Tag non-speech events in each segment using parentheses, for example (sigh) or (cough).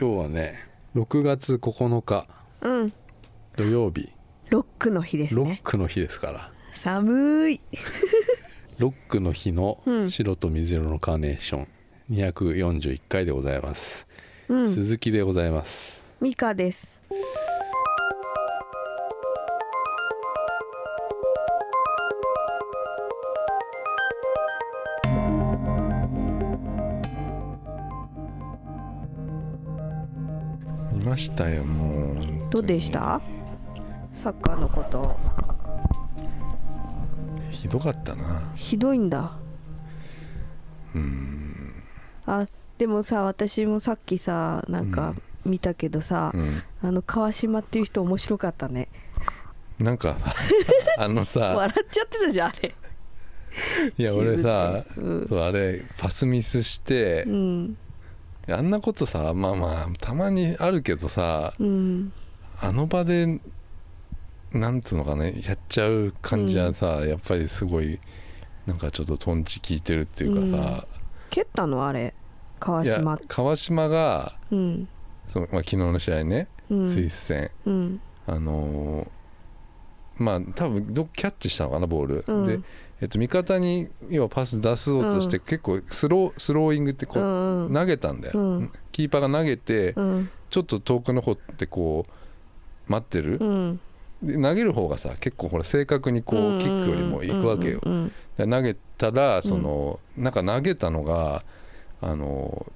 今日はね6月9日。うん。土曜日。ロックの日ですロッねクの日ですから。寒い。(laughs) ロックの日のうん。白と水色のカーネーション。241回でございます、うん。鈴木でございます。ミカですしたよもう。どうでした？サッカーのこと。ひどかったな。ひどいんだ。うん。あでもさ私もさっきさなんか見たけどさ、うん。あの川島っていう人面白かったね。なんか (laughs) あのさ。笑っちゃってたじゃんあれ。いや俺さ、うん。そうあれパスミスしてう、んあんなことさまあまあたまにあるけどさうん。あの場でなんつうのかねやっちゃう感じはさ、やっぱりすごいなんかちょっとトンチ効いてるっていうかさ、蹴ったの？あれ。川いや島川島がうん。その、まあ、昨日の試合ね、うん。スイス戦。うん。あのーまあ多分どっキャッチしたのかなボール、うん。で、えっと、味方に要はパス出そうとして、うん。結構スロースローイングってこう、投げたんだよ、うん。キーパーが投げて、うん。ちょっと遠くの方ってこう待ってる、うん。で投げる方がさ結構ほら正確にこう、キックよりも行くわけよ、投げたらその、なんか投げたのがあの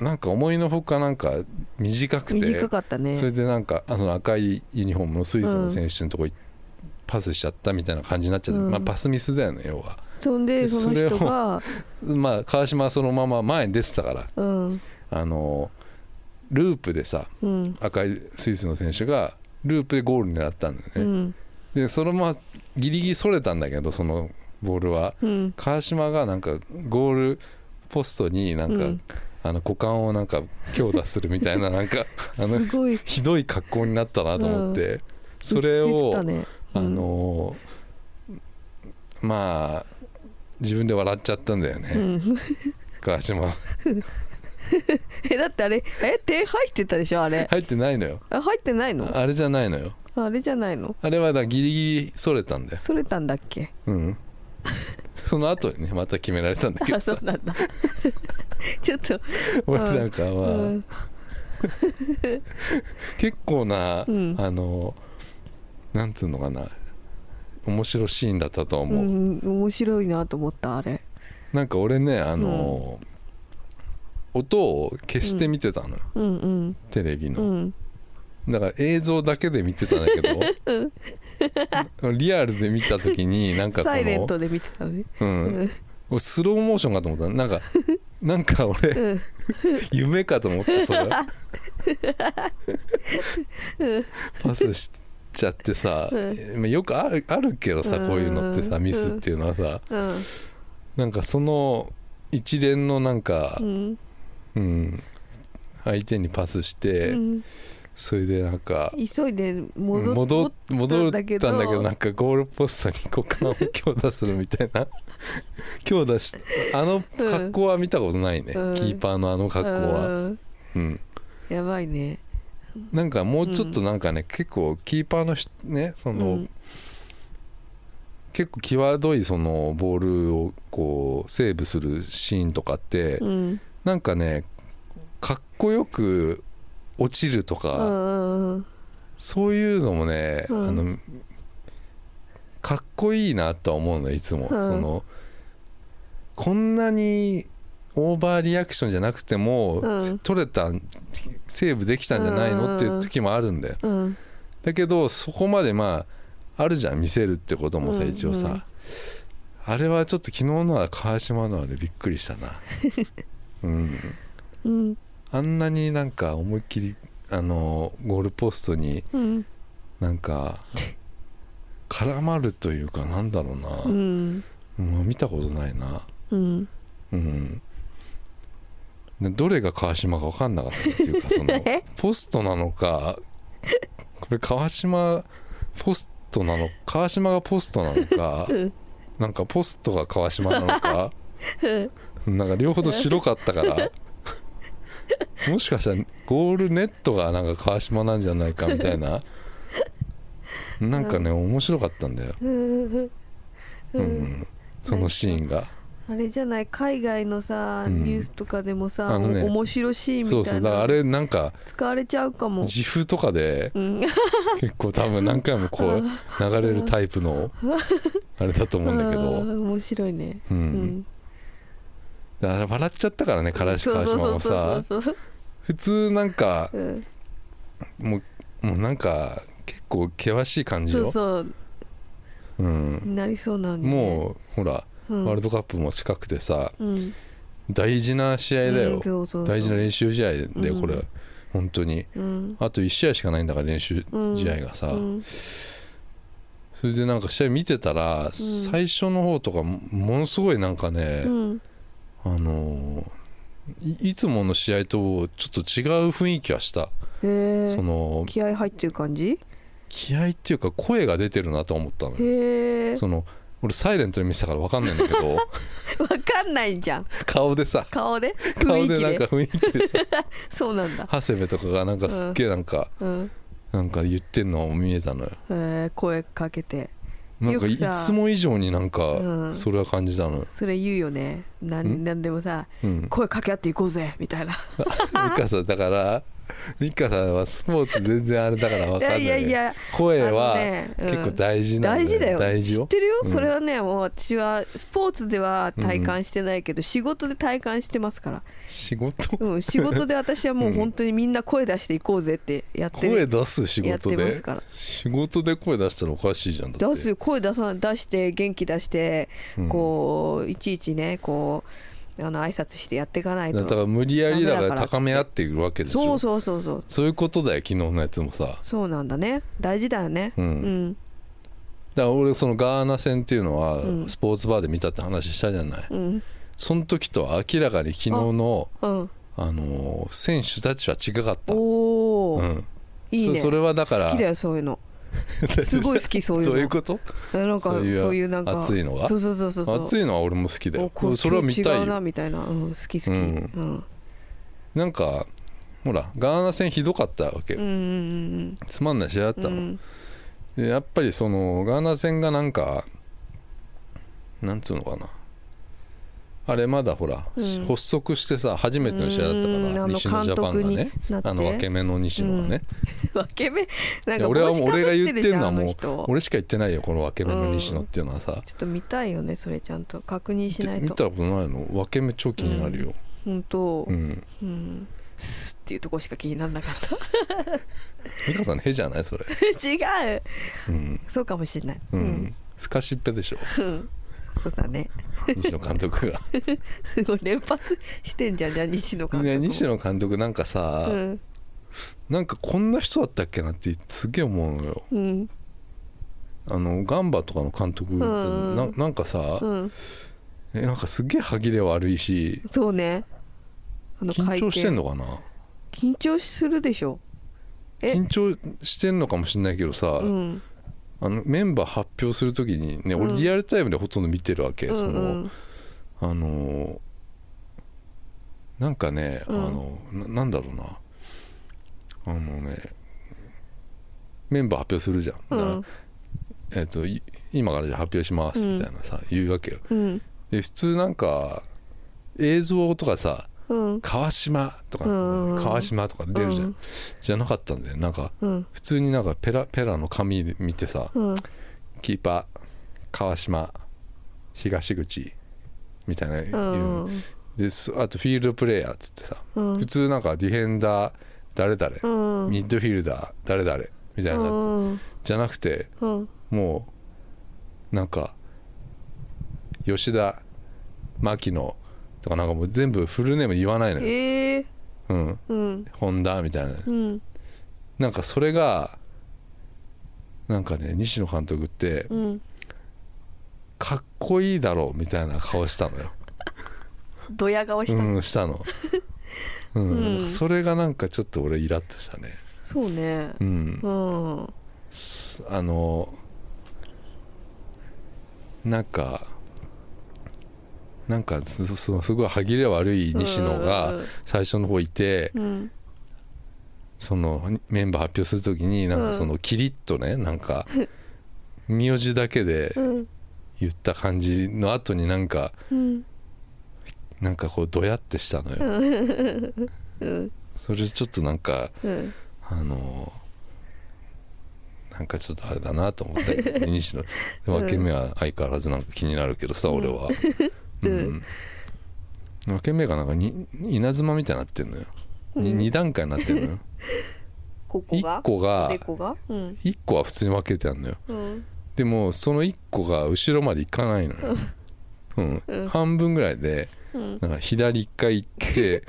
なんか思いのほかなんか短くて短かったね。それでなんかあの赤いユニフォームのスイスの選手のとこにパスしちゃったみたいな感じになっちゃって、うん。まあ、パスミスだよね要は。そんででその人が。(laughs) まあ川島はそのまま前に出てたからうん。あのループでさうん。赤いスイスの選手がループでゴール狙ったんだよね、うん。でそのままギリギリそれたんだけどそのボールは。うん。川島がなんかゴールポストになんか、うん。あの股間をなんか強打するみたいななんかあのひどい格好になったなと思って、それを、あのまあ自分で笑っちゃったんだよね、うん。川島。(laughs) えだってあれえ点入ってたでしょあれ？入ってないのよ。あ入ってないの？あれじゃないのよ。あれじゃないの？あれはだギリギリそれたんだよ。それたんだっけ？うん。(laughs) その後にねまた決められたんだけど。あそうなんだ。(laughs) ちょっと。俺なんかは、うん。結構な、うん。あのなんつうのかな。面白いシーンだったとう思う、ん面白いなと思ったあれ。なんか俺ねあの、音を消して見てたのよ、うんうん。テレビの、うん。だから映像だけで見てたんだけど、リアルで見た時になんかこサイレンのトで見てたね。うん、俺スローモーションかと思ったなんかなんか俺、うん。夢かと思ったそれ。パスしちゃってさ、まあよくあるあるけどさこういうのってさうん。ミスっていうのはさうん。なんかその一連のなんかう、ん。うん、相手にパスして、うん。それでなんか急いで戻っ戻戻ったんだけど戻ったんだけどなんかゴールポストに股間を強打するみたいな。(laughs) 強打しあの格好は見たことないね、うん。キーパーのあの格好は、うん。うん、やばいねなんかもうちょっとなんかね、結構キーパーの人ねその、うん。結構際どいそのボールをこうセーブするシーンとかって、うん。なんかねかっこよく落ちるとうか、んそういうのもね、うん。あのかっこいいなとは思うのいつも、うん。そのこんなにオーバーリアクションじゃなくても、うん。取れたセーブできたんじゃないのっていう時もあるんだよ。うん。だけどそこまでまああるじゃん見せるってこともさうん。一応さ、うん。あれはちょっと昨日のは川島のあれびっくりしたな。(laughs) うん。うん。あんなになんか思いっきりあのゴールポストにうん。なんか絡まるというかなんだろうな、うん。見たことないな。うん。うん。でどれが川島か分かんなかったっていうかその (laughs) え？ポストなのかこれ川島ポストなの川島がポストなのか (laughs) うん。なんかポストが川島なのか (laughs) なんか両方と白かったからもしかしたらゴールネットがなんか川島なんじゃないかみたいななんかね面白かったんだよ、うん。うん、そのシーンがあれじゃない海外のさ、うん。ニュースとかでもさ、あのね面白シーンみたいなそうそうだからあれなんか使われちゃうかも、自負とかでうん、結構多分何回もこう (laughs) 流れるタイプのあれだと思うんだけあど、ー面白いね。う、うん。んだから笑っちゃったからねからし川島もさそうそう。普通なんかうん。もうもうなんか結構険しい感じよ。そうそう。うん、なりそうなのにね。もうほら、うん。ワールドカップも近くてさうん。大事な試合だよ、大事な練習試合でうん。これ、本当に。うん。あと1試合しかないんだから練習試合がさ、うん。それでなんか試合見てたら、最初の方とかもものすごいなんかね、うん。あのーいいつもの試合とちょっと違う雰囲気はした、その気合入ってる感じ？気合っていうか声が出てるなと思ったのよ。その俺サイレントで見てたから分かんないんだけど。(laughs) わかんないじゃん。顔でさ。顔で？顔ででなんか雰囲気で？さ。(laughs) そうなんだ。長谷部とかがなんかすっげえなんか、うん。なんか言ってんの見えたのよ。へー声かけて。なんかいつも以上になんかうん。それは感じたのよ、それ言うよね。なんん？なんでもさうん、声かけ合っていこうぜみたいな。(laughs) ミカさんだから (laughs) ミカさんはスポーツ全然あれだから分かんない。いやいやいや。あ声は結構大事なん大事だよ。大事よ。知ってるよ、うん。それはねもう私はスポーツでは体感してないけど、仕事で体感してますから、仕事？うん、仕事で私はもう (laughs) 本当にみんな声出していこうぜってやって声る、出す仕事で？仕事で声出したらおかしいじゃんだって。出すよ声出さ出して元気出して、うん。こういちいちねこうあの挨拶してやっていかないと。だから無理やりだから高め合っているわけでしょ。そうそうそうそう。そういうことだよ昨日のやつもさ。そうなんだね。大事だよね。うん。うん。だから俺そのガーナ戦っていうのはうん。スポーツバーで見たって話したじゃない、うん。その時とは明らかに昨日のうん。あのー選手たちは違かった。おお、うん。いいね。そそれはだから好きだよそういうの (laughs) すごい好きそういうの。どういうこと？なんかそういうそういうなんか。熱いのが？そうそうそうそう熱いのは俺も好きだよ。それは見た違うなみたいな、うん、好き好き、ううん。んなんかほらガーナ戦ひどかったわけよ、うんうんつまんない試合だったの、うん。でやっぱりそのガーナ戦がなんかなんつうのかなあれまだほら、うん。発足してさ初めての試合だったから西野ジャパンがね。あの分け目の西野がね、(laughs) 分け目？なんか俺は俺が言ってるのはもう俺しか言ってないよこの分け目の西野っていうのはさ、ちょっと見たいよねそれちゃんと。確認しないと。見たことないの？分け目超気になるよ、本当。ううん、んスッっていうとこしか気にならなかった。(laughs) 美香さんのへじゃない？それ。(laughs) 違う。うん、そうかもしれない。うん。スカシッペでしょ。うんそうだね。西野監督が。すごい連発してんじゃんじゃあ西野監督も。ね西野監督なんかさ、うん。なんかこんな人だったっけなってすげえ思うのよ。うん。あのガンバとかの監督うん。ななんかさ、うん。えなんかすげえ歯切れ悪いしそうね。あの緊張してんののかな？緊張するでしょ。え？緊張してんのかもしれないけどさ、うんあのメンバー発表するときにね、うん。俺リアルタイムでほとんど見てるわけ、うんそのうんあのーなんかね、うん。あのななんだろうな。あのねメンバー発表するじゃん、うん。えっとい今からじゃあ発表しますみたいなさ、言うわけよ。うん。で普通なんか映像とかさうん川島とか、うん。川島とか出るじゃん、うん。じゃなかったんだよ。なんかうん。普通になんかペラペラの紙で見てさ、うん。キーパー川島東口みたいな言う、ですあとフィールドプレーヤーっつってさ、うん。普通なんかディフェンダー誰々、うん。ミッドフィルダー誰々みたいな、うん。じゃなくてうん。もうなんか吉田牧野とかなんかもう全部フルネーム言わないのよ、ええうん、うん。本田みたいな。うん。なんかそれがなんかね西野監督ってうん。かっこいいだろうみたいな顔したのよ。(laughs) ドヤ顔した、うんしたの、うん。うん。それがなんかちょっと俺イラッとしたね。そうね。うん。うん。すあのなんかなんかすごい歯切れ悪い西野が最初の方いてうん。そのメンバー発表する時になんかそのキリッとねなんか (laughs) 名字だけでうん。言った感じの後になんかうん。なんかこうドヤってしたのよ。うん。それちょっとなんかうん。あのなんかちょっとあれだなと思ったけど西野。分け目は相変わらずなんか気になるけどさ俺はううん。ん分け目がなんかに稲妻みたいになってんのよ。にうん。2段階になってんのよ。1 (laughs) ここが？個がでこが？うん。1個は普通に分けてあるのよ。うん。でもその1個が後ろまで行かないのよ、うん。うん。半分ぐらいでうん。なんか左1回行って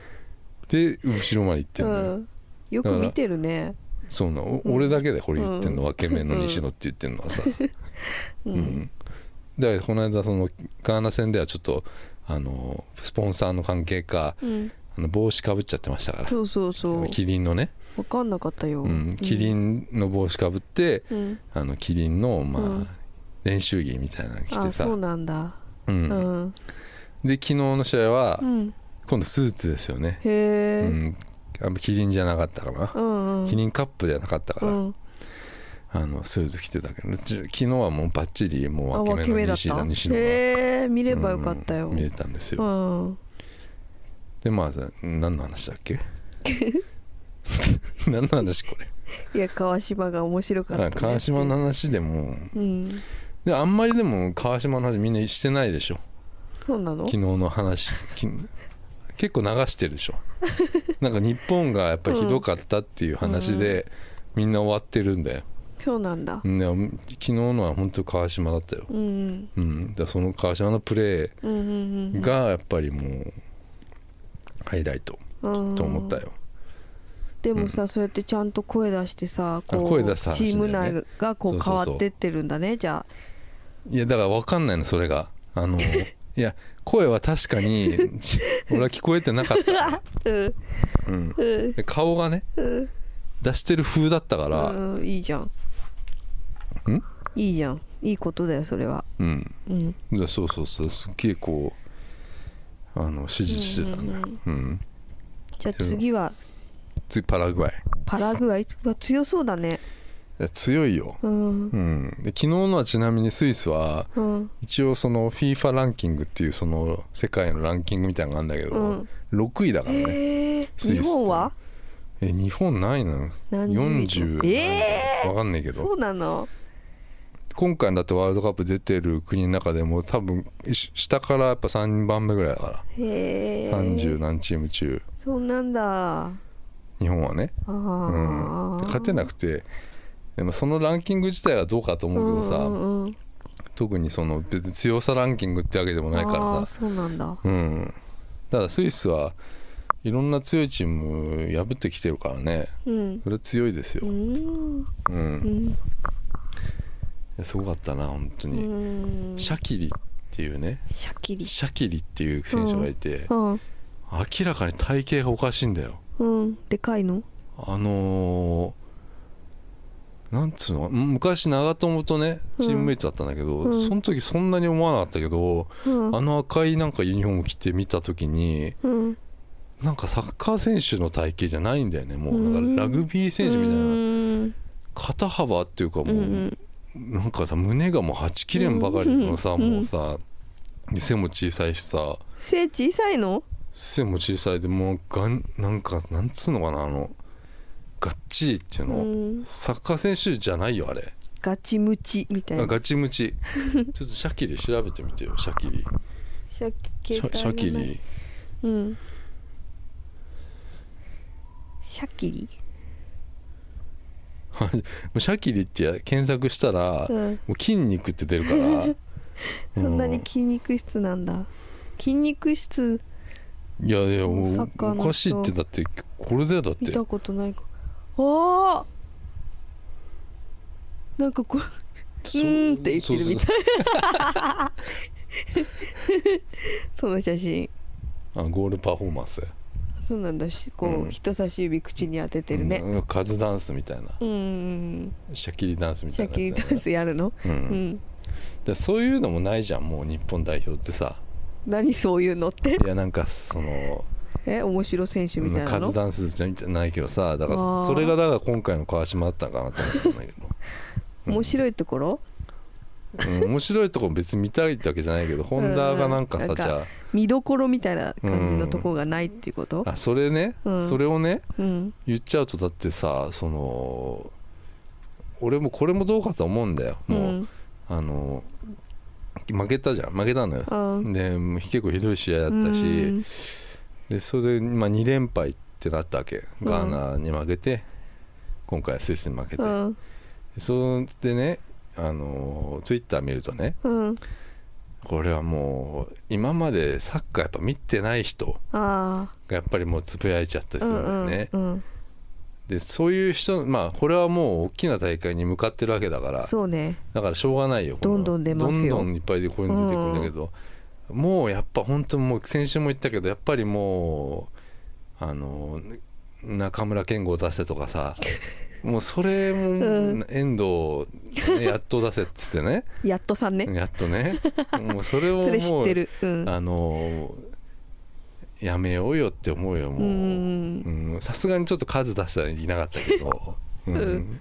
で後ろまで行ってんのよ、うん。よく見てるね。そうな俺だけでこれ言ってんの、うん。分け目の西野って言ってんのはさ、う (laughs) うんんだからこの間そのガーナ戦ではちょっとあのスポンサーの関係かうん。あの帽子かぶっちゃってましたから。そうそうそう。キリンのね、分かんなかったよ。うん、キリンの帽子かぶって、うん。あのキリンのまあ、うん。練習着みたいなの着てさ。あそうなんだ。ううん。んで昨日の試合はうん。今度スーツですよね、へうえん、あんまキリンじゃなかったかな、うんうん。キリンカップじゃなかったから、うんあのスーツ着てたけどち昨日はもうバッチリもあう分け目の西田西野がへえ見ればよかったよ。うん見れたんですよ、うん。でまあさ何の話だっけ？(laughs) 何の話これ？いや川島が面白かったねあ川島の話でも。うん。であんまりでも川島の話みんなしてないでしょ。そうなの？昨日の話。き結構流してるでしょ。(laughs) なんか日本がやっぱりひどかったっていう話で、みんな終わってるんだよ、そうなんだ。でも昨日のは本当川島だったよ、うんうん、だその川島のプレうんうんーがやっぱりもうハイライトうんと思ったよ、でもさ、そうやってちゃんと声出してさこう声出す話チーム内がこそう変わってってるんだねじゃあ。いやだから分かんないのそれが。あの (laughs) いや声は確かにち (laughs) 俺は聞こえてなかった、うん。うん、うん。で顔がねうん。出してる風だったからうんいいじゃんんいいじゃん。いいことだよそれは。うん。うん。でそうそうそう。すっげえこうあの指示してたね。うんうん、じゃあ次は？次パラグアイ。パラグアイ？は強そうだね。強いよ、うん。うん、で昨日のはちなみにスイスはうん。一応その FIFA ランキングっていうその世界のランキングみたいなのがあるんだけど、うん。6位だからねへえスイス日本は？え日本ないの何十位40えわかんないけど。そうなの今回だってワールドカップ出てる国の中でも多分し下からやっぱ3番目ぐらいだから。へえ30何チーム中。そうなんだ。あ日本はね、あうん、勝てなくて。でもそのランキング自体はどうかと思うけどさ、うんうんうん。特にその別に強さランキングってわけでもないからさ。そうなんだ。うん。だからスイスはいろんな強いチーム破ってきてるからね。うん。それは強いですよ。う、ん。うんすごかったな本当うに、ん。シャキリっていうね。シャキリ。シャキリっていう選手がいて、うん。明らかに体型がおかしいんだよ。うん。でかいの？あのーなんつうのむ昔長友とねチームメイトだったんだけど、うん。その時そんなに思わなかったけど、うん。あの赤いなんかユニフォーム着て見た時にうん。なんかサッカー選手の体型じゃないんだよねもう。うんなん。かラグビー選手みたいな。うん。肩幅っていうかもう、うんなんかさ胸がもうはちきれんばかりのさ、うん。もうさで背も小さいしさ。背小さいの？背も小さいでもうがんなんかなんつうのかなあのガッチリっていうの、うん。サッカー選手じゃないよあれ。ガチムチみたいな。あガチムチ。(laughs) ちょっとシャキリ調べてみてよシャキリ。シャシャシャキリ。うん。シャキリ？シャキリってや検索したら、うん。もう筋肉って出るから。(laughs) そんなにう筋肉質なんだ。筋肉質。いやいやもうおかしいってだってこれだよだって。見たことないか。ああなんかこうそうーんって言ってるみたい。そ (laughs) の写真。あゴールパフォーマンスそうなんだしこう、うん。人差し指口に当ててるね。うん。カズダンスみたいな。うんうんシャキリダンスみシャたいなやつだよね。キリダンスやるの？ううん。んでそういうのもないじゃんもう日本代表ってさ。何そういうのって？いやなんかそのえ面白選手みたいなの？カズダンスじゃないけどさだからあーそれがだから今回の川島だったのかなと思ったんだけど、うん面白いところ？うん面白いとこ別に見たいってわけじゃないけどホンダがなんかさ、じゃ見どころみたいな感じのとこがないっていうこと。ああそれね、うん。それをね？うん。言っちゃうとだってさその俺もこれもどうかと思うんだよ。もう、んあの負けたじゃん。負けたのよ。うん。で結構ひどい試合だったし、うん。でそれで、まあ、2連敗ってなったわけ。うん。ガーナに負けて、今回はスイスに負けて、うん。それでねあのツイッター見るとねうん。これはもう今までサッカーやっぱ見てない人あがやっぱりもうつぶやいちゃったりするんだよんね、うんうん。でそういう人まあこれはもう大きな大会に向かってるわけだからそうね。だからしょうがないよどんどん出ますよ。どんどんいっぱいでこういうの出てくるんだけど、もうやっぱ本当もう先週も言ったけどやっぱりもうあの中村健吾を出せとかさ (laughs) もうそれもうん。遠藤、ね、やっと出せっつってね。(laughs) やっとさんね。やっとね。(laughs) もうそれをそれ知もうってる。うん。あのやめようよって思うよもう。さすがにちょっと数出してはいなかったけど、(laughs) うん、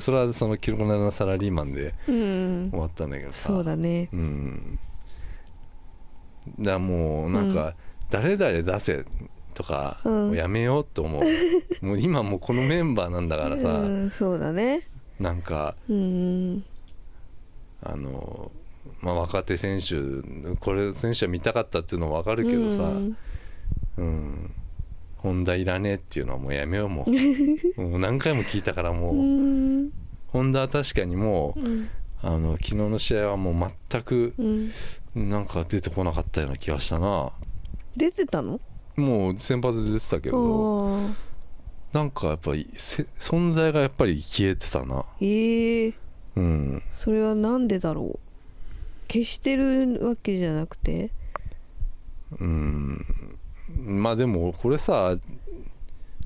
それはその記録のサラリーマンでうん。終わったんだけどさ。そうだね。うん。だからもうなんか誰々出せとかうん。もうやめようと思う、(laughs) もう今もうこのメンバーなんだからさ、うんそうだね。なんかうん。あのまあ若手選手これ選手は見たかったっていうのは分かるけどさ、うん。うん、本田いらねえっていうのはもうやめようもう。(laughs) もう何回も聞いたからもう、うん。本田は確かにもううん。あの昨日の試合はもう全くうん。なんか出てこなかったような気がしたな。出てたの？もう先発で出てたけどなんかやっぱりせ存在がやっぱり消えてたな。ええうん。それはなんでだろう？消してるわけじゃなくて？うん。まあでもこれさ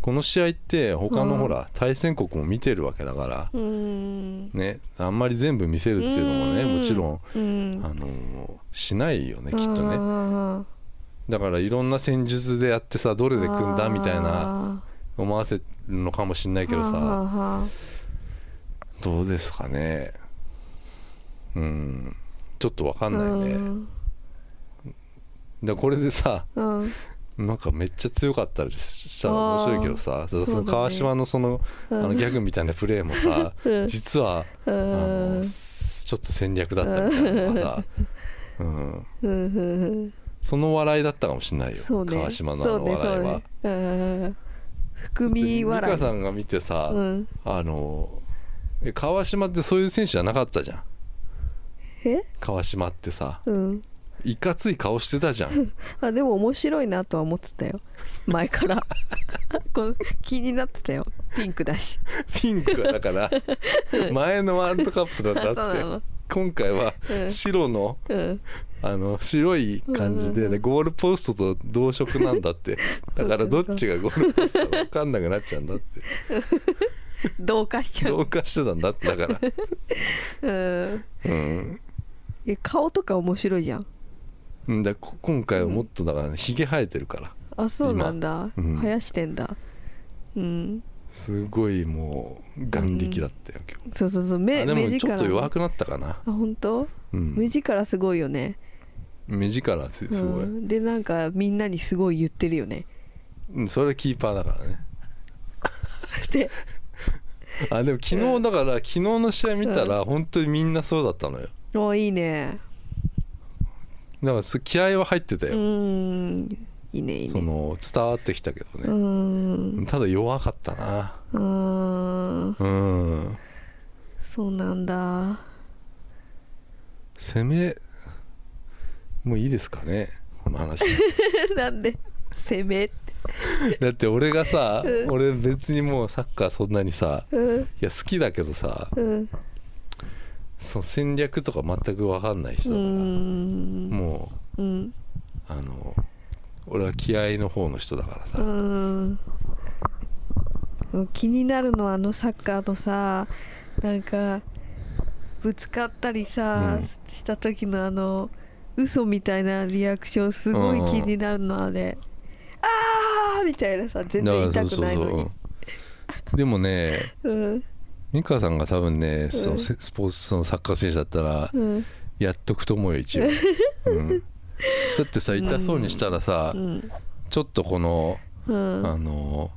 この試合って他のうん。ほら対戦国も見てるわけだからうん。ねあんまり全部見せるっていうのもねうん。もちろんうん。あのしないよねきっとね。ねだからいろんな戦術でやってさどれで組んだみたいなな思わせるのかもしんないけどさ。どうですかね。うん。ちょっとわかんないね。だこれでさうん。なんかめっちゃ強かったりしたら面白いけどさその川島のそのあのギャグみたいなプレーもさうん。実はあうん。のすちょっと戦略だったみたいなのがさ、うんその笑いだったかもしれないよ、そうね。川島のあの笑いは。そうね。うん含み美笑い。香さんが見てさ、うん。あのえ川島ってそういう選手じゃなかったじゃん。え？川島ってさ。うん。いかつい顔してたじゃん。(laughs) あでも面白いなとは思ってたよ。前から。(laughs) この気になってたよ。ピンクだし。ピンクはだから (laughs) 前のワールドカップだったって。今回はうん。白のうんあの白い感じで、ね、うんうんうん。ゴールポストと同色なんだって。(laughs) だからどっちがゴールポストか分かんなくなっちゃうんだって。(laughs) 同化しちゃう。同化してたんだってだから。(laughs) うん。うん。え顔とか面白いじゃん。うん。だこ今回はもっとだから、ね、ひげ生えてるから。あそうなんだ、今。うん。生やしてんだ。うん。すごいもう眼力だったよ、今日。そうそうそう。目あでもちょ目力っと弱くなったかな、あ本当？うん、目力すごいよね目力すすごい、うん、でなんかみんなにすごい言ってるよね。うん、それキーパーだからね。(laughs) で (laughs) あでも昨日だから、昨日の試合見たら本当にみんなそうだったのよ。おいいね。だからす気合は入ってたうよ、ん。いいねいいね。その伝わってきたけどうね、ん。ただ弱かったな。うん。うん。そうなんだ。攻めもういいですかねこの話。(laughs) なんで攻めって。(laughs) だって俺がさうん。俺別にもうサッカーそんなにさうん。いや好きだけどさうん。その戦略とか全く分かんない人うだから、ん。もううん。あの俺は気合の方の人だからさ、うん。気になるのはあのサッカーのさなんかぶつかったりさ、うん。した時のあの嘘みたいなリアクションすごい気になるのあれ。あーみたいなさ全然痛くないのに。そうそうそう。でもねうん。美香さんが多分ね、そううんスポーツのサッカー選手だったらうん。やっとくと思うよ一応、うん、だってさ痛そうにしたらさ、うん。ちょっとこのうん。あの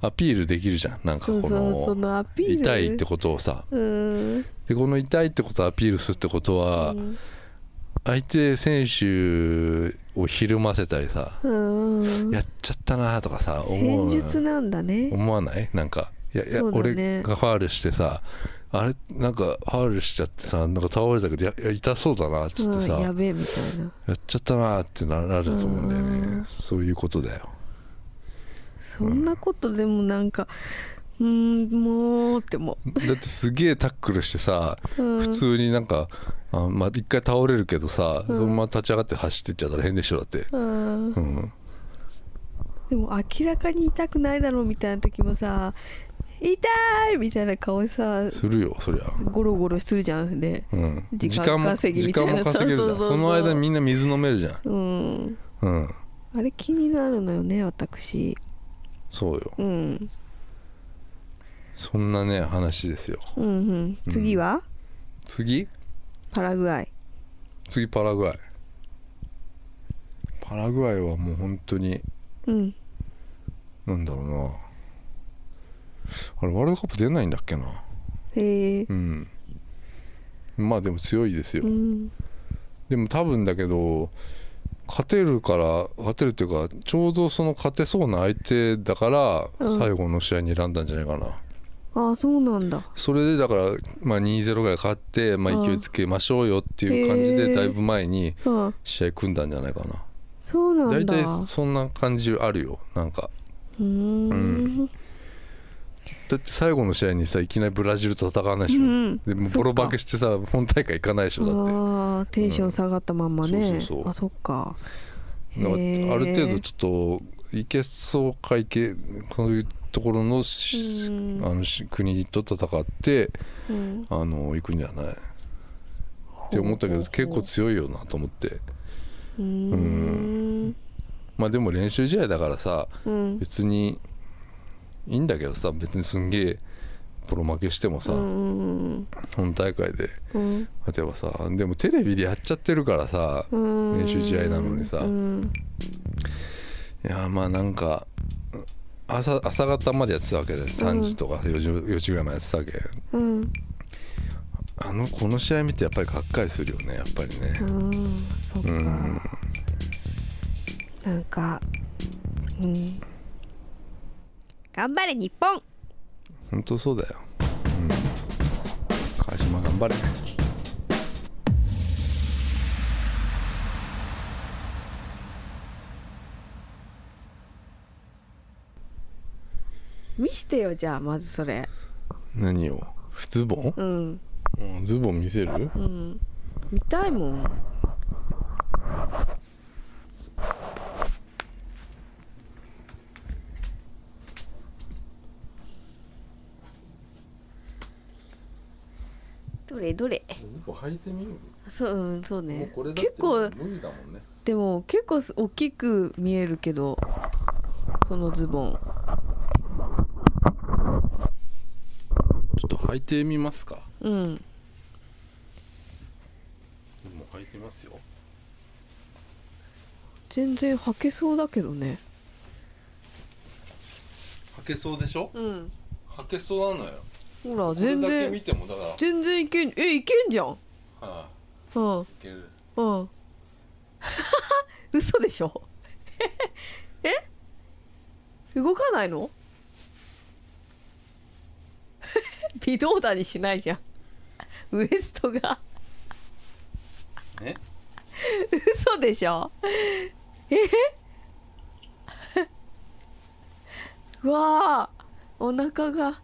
アピールできるじゃん。なんかこの痛いってことをさ。うん。でこの痛いってことをアピールするってことは、うん相手選手をひるませたりさ、うん。やっちゃったなとかさ思う戦術なんだね。思わない？なんかいやいや、そうだ俺ねがファールしてさあれ？なんかファールしちゃってさなんか倒れたけどいや痛そうだなっつってさ、うんやべえみたいな。やっちゃったなってななると思うんだよね。うんそういうことだよ。そんなことでもなんかうーんもうってもだってすげえタックルしてさ、う、うん、普通になんかあまあ一回倒れるけどさ、うん。そのまま立ち上がって走ってっちゃったら変でしょだって。うん。うん。でも明らかに痛くないだろうみたいな時もさ痛いみたいな顔さするよそりゃ。ゴロゴロするじゃんねうん、時間も稼ぎ時みたいな間も稼げるじゃん。その間にみんな水飲めるじゃん。うん。うん。あれ気になるのよね私。そうよ。うんそんなね話ですよ。うんうん。次は、次？パラグアイ。次パラグアイ。パラグアイはもう本当にうん。なんだろうな。あれワールドカップ出ないんだっけな？へえ。うん。まあでも強いですよ、うん。でも多分だけど勝てるから勝てるっていうかちょうどその勝てそうな相手だからうん。最後の試合に選んだんじゃないかな、ああそうなんだ。それでだから、まあ、2-0ぐらい勝って、まあ、うん。勢いつけましょうよっていう感じでだいぶ前にあ試合組んだんじゃないかな。そうなんだ。大体そんな感じあるよ。なんか。うーん。うん。だって最後の試合にさいきなりブラジルと戦わないでしょ、うんでもうボロ負けしてさ本大会行かないでしょ。だって。ああテンション下がったまんまね、うんそうそう。あそっか。ある程度ちょっといけそうかいけこういうところのあのし国と戦ってうん。あの行くんじゃない。って思ったけど結構強いよなと思って。うーん。まあでも練習試合だからさうん。別にいいんだけどさ別にすんげえボロ負けしてもさ、うん本大会でうん。例えばさでもテレビでやっちゃってるからさうん。練習試合なのにさ。うん。いやまあなんか朝朝方までやってたわけで3時とか4時 ,4 時ぐらいまでやってたわけ。うん。あのこの試合見てやっぱりがっかりするよねやっぱりね。うんそっか、うん。なんかうん。頑張れ日本。本当そうだよ、うん、川島頑張れしてよじゃあまずそれ。何を？ズボン、うん。うん、ズボン見せる？うん。見たいもん。どれどれ？ズボン履いてみるそう、うん、そうもうねこれだって結構無理だもんね。でも結構大きく見えるけどそのズボンちょっと履いてみますか？うん。もう履いてますよ。全然履けそうだけどね。履けそうでしょ？うん。履けそうなのよ。ほらこれ全だけ見然。てもだから、は全然いけんえいけんじゃん。あ、うん。いける。うん。(laughs) 嘘でしょ？(laughs) え？動かないの？微動だにしないじゃん。ウエストが。え？嘘でしょ？え？うわあお腹が。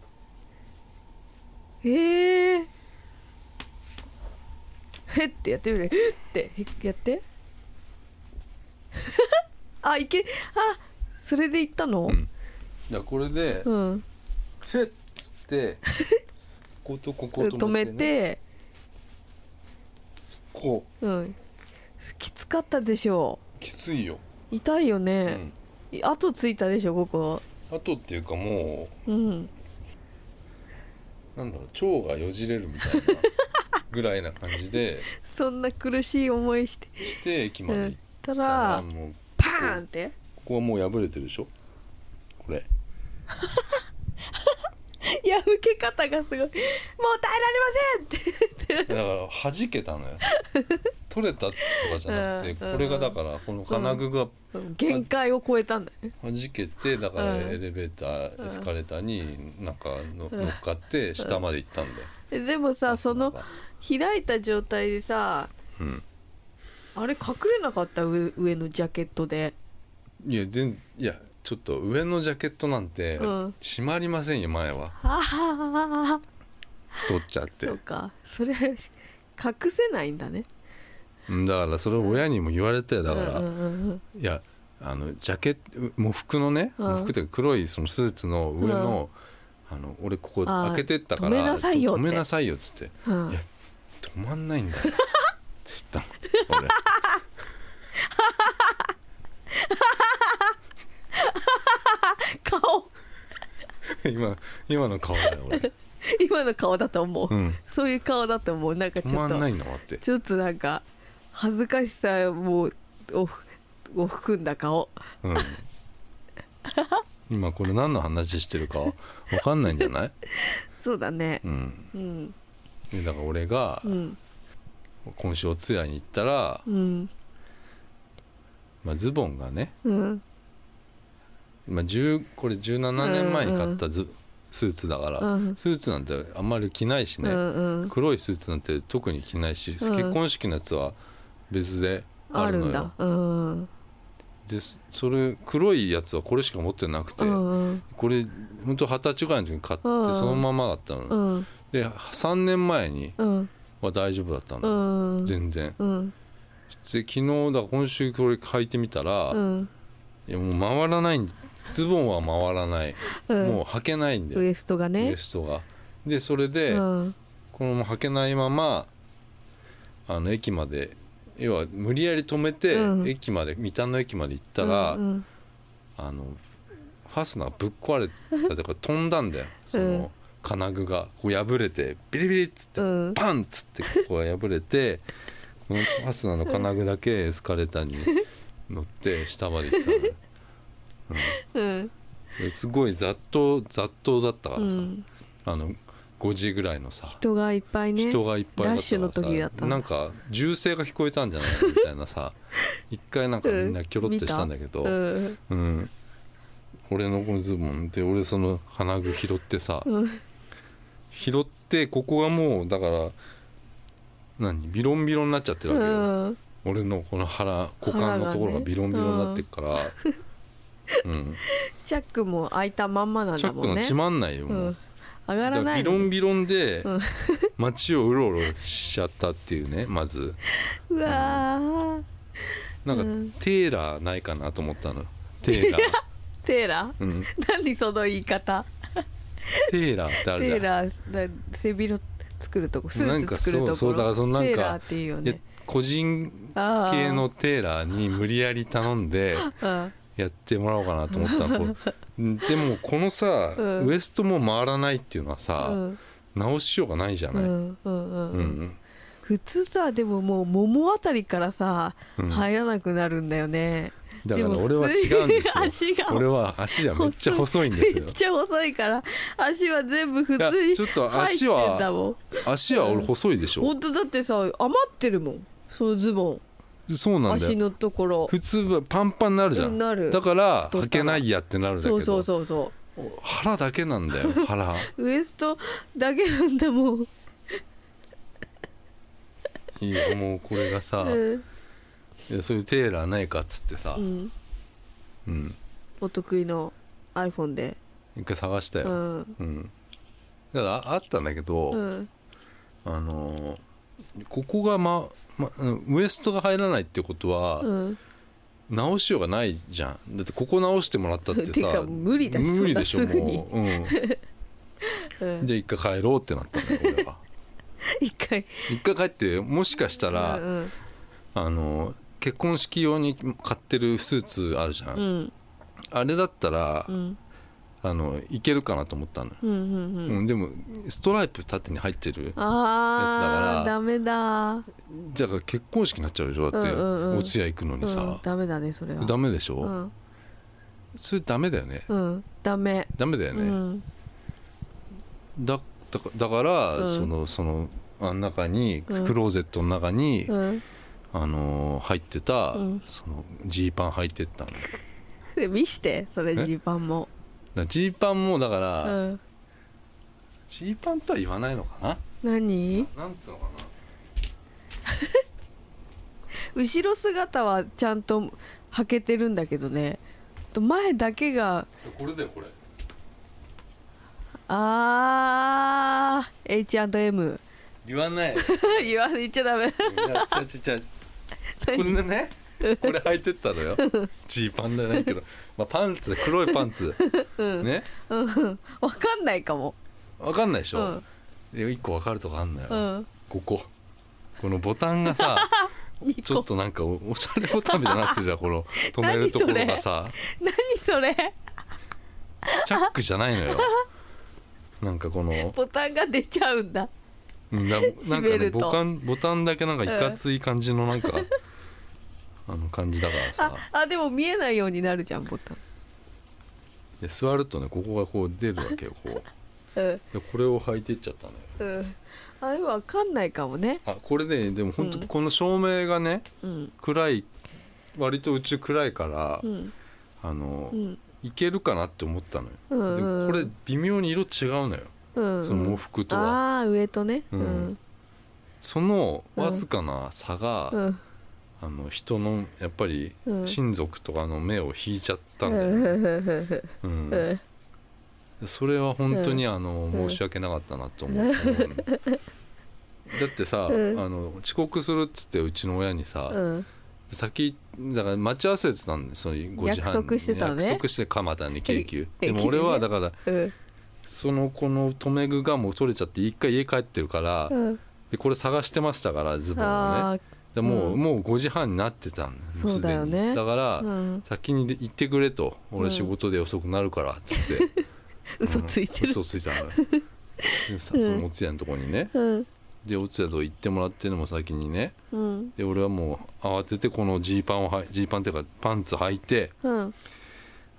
ええへってやってみる。へってやって。(laughs) あいけあそれでいったの？うん。じゃあこれでうん、ふっつってこことここ止めねて。こう。ん。きつかったでしょきついよ、痛いようね、ん、跡ついたでしょここあとっていうかもうん。うなんだろう腸がよじれるみたいなぐらいな感じで。(laughs) そんな苦しい思いして。して駅まで行ったたららもうパーンって。ここはもう破れてるでしょ？これ破け方がすごい。もう耐えられませんって。だから弾けたのよ。取れたとかじゃなくてうんこれがだからこの金具が限界を超えたんだよね。弾けてだからうん。エレベーターエスカレーターになんかのうん乗っかって下まで行ったんだよ。えでもさその開いた状態でさあれ隠れなかった？上上のジャケットで。うんいや全いやちょっと上のジャケットなんてうん。閉まりませんよ前は。は (laughs) は太っちゃって。そうか。それ隠せないんだね。うんだからそれを親にも言われてだから。うんうんうんいやあのジャケットもう服のね、うん。服っていうか黒いそのスーツの上の,、あの俺ここ開けてったから止めなさいよ止めなさいよっつって。うん。いや止まんないんだよ。(laughs) って言ったの俺顔。今今の顔だよ俺、(laughs) 今の顔だと思う、うん、そういう顔だと思う。なんかち止まんなょっといのって。ちょっとなんか恥ずかしさもをを含んだ顔。うん。今これ何の話してるかわかんないんじゃない、(laughs) そうだね。うん、うん。でだから俺がうん。今週お通夜に行ったら、うん。まあ、ズボンがね、うんまあ、10これ17年前に買ったズ、スーツだから、うん。スーツなんてあんまり着ないしね、黒いスーツなんて特に着ないし、ん。結婚式のやつは別でああるのようん。でそれ黒いやつはこれしか持ってなくて、うんこれ本当二十歳ぐらいの時に買ってうん。そのままだったの、うん。で3年前にうん。は大丈夫だったうの、ん。全然。うん。で昨日だ今週これ履いてみたら、うん。いやもう回らないんズボンは回らない、うん。もう履けないんだよ。ウエストがウねエストが。でそれで、うん。このまま履けないままあの駅まで要は無理やり止めて、うん。駅まで三田の駅まで行ったら、うんあのファスナーぶっ壊れたとか飛んだんだよ。その、うん金具が。こう破れてビリビリっつって、うん。パンっつってここが破れてこのファスナーの金具だけエスカレーターに乗って下まで行ったのよ、うん。すごい雑踏雑踏だったからさ、うん。あの5時ぐらいのさ人がいっぱいね。人がいっぱいだったからさ。ラッシュの時だったなんか銃声が聞こえたんじゃないみたいなさ (laughs) 一回なんかみんなキョロッとしたんだけど、うんうん、俺のこのズボン。で俺その金具拾ってさうん。拾ってここがもうだから何？ビロンビロンになっちゃってるわけよ、うん。俺のこの腹股間のところがビロンビロンになってるから、うん、チャックも開いたまんまなんチャだもんね。ックの閉まんないよもう、うん。上がららないのねビロンビロンでうん街をうろうろしちゃったっていうねまず。うわー。なんか、うん。テーラーないかなと思ったの。テーラー、(laughs) テーラー？うん、何その言い方？テーラーってあるじゃん。テーラーだ背広作るとこスーツ作るところ。そうそうだからそのなんかテーラーっていうよでね個人系のテーラーに無理やり頼んでうんやってもらおうかなと思ったの。(laughs) でもこのさ、うん。ウエストも回らないっていうのはさ、うん。直しようがないじゃない、うんうんうん。ううん。ん普通さでももう桃あたりからさうん。入らなくなるんだよね。だから俺は違うんですよ。足が。俺は足がめっちゃ細いんですよ。めっちゃ細いから足は全部普通にちょっと足は足は俺細いでしょ、本当だってさ余ってるもん。そのズボそうなんだ足のところ。普通はパンパンになるじゃん。なる。だから履けないやってなるんだけど。そうそうそうそ腹だけなんだよ腹。う (laughs) ウエストだけなんだもん。(laughs) いやもうこれがさ、うん。いやそういうテーラーないかっつってさ。う、ん。うん、お得意の iPhone で。一回探したよ、うん。うん。だからああったんだけど、うん。あのーここが、まま、ウエストが入らないってことは、うん。直しようがないじゃん。だってここ直してもらったってさ (laughs) てか無理だし無理でしょもう、うん、(laughs) うん。で一回帰ろうってなったんだよ俺は。(laughs) 一回。一回帰ってもしかしたら、うん。あの結婚式用に買ってるスーツあるじゃん、うん。あれだったら、うんあのいけるかなと思ったのよ、うんうんうん。うんでもストライプ縦に入ってるやつだから。ダメだ。だから結婚式になっちゃうでしょだって、うんうんうん。お通夜行くのにうんさ、ダメだねそれは。ダメでしょ、うん。それダメだよね。うんダメ。ダメだよね、うん。だだから、うん。そのそのあん中にうん。クローゼットの中に、うん。あのー入ってた、ジーパン入ってったの。(laughs) 見してそれえ？ジーパンもらジーパンもだかうら、ん。ジーパンとは言わないのかな？何？なんつうのか (laughs) 後ろ姿はちゃんと履けてるんだけどね。と前だけが。なこれだよこれ。あー。H&M 言わない。(laughs) 言わ言っちゃダメ。いや違う違う違う。これねこれ履いてったのよ。(laughs) ジーパンじゃないけど、まあ、パンツ黒いパンツ。うん、ね？うん、わかんないかも。わかんないでしょ、うん。で1個わかるとこあんのよ、うん。ここ。このボタンがさ (laughs) ちょっとなんかおおしゃれボタンみたいになってるじゃんこの止めるところがさ。何それ？チャックじゃないのよ。なんかこのボタンが出ちゃうんだ。うんななんかね閉めると。ボタンボタンだけなんかいかつい感じのなんか、あの感じだからさ。ああでも見えないようになるじゃんボタン。で座るとねここがこう出るわけよこう。(laughs) うん。でこれを履いてっちゃったのよ。うん。あれわかんないかもね。あこれねでも本当うん。この照明がねうん。暗い割と宇宙暗いから、うん。あの、うん。いけるかなって思ったのよ、うん。でこれ微妙に色違うのよ。うん。その喪服とは、ああ上とね。ううんん。そのわずかな差が、うんあの人のやっぱりうん。親族とかの目を引いちゃったんだよ、うん。うん。うん。でそれは本当にあの、ん。申し訳なかったなと思う、思うのだってさ、うん。あの遅刻するっつってうちの親にさ、うん。先だから待ち合わせてたんですその5時半約束してたのね。約束して蒲田に京急。え (laughs) でも俺はだからうん。そのこの留め具がもう取れちゃって一回家帰ってるから、うん。でこれ探してましたからズボンをね。あでもう,、うん。もう5時半になってたんですそうだよね。だから、先に行ってくれと。俺仕事で遅くなるからっつって、嘘ついてる。うん嘘ついたのよ。でさうん。そのお通夜のとこにね。うん。でお通夜と行ってもらってるのも先にね。うん。で俺はもう慌ててこのジーパンをはいジーパンっていうかパンツ履いてうん。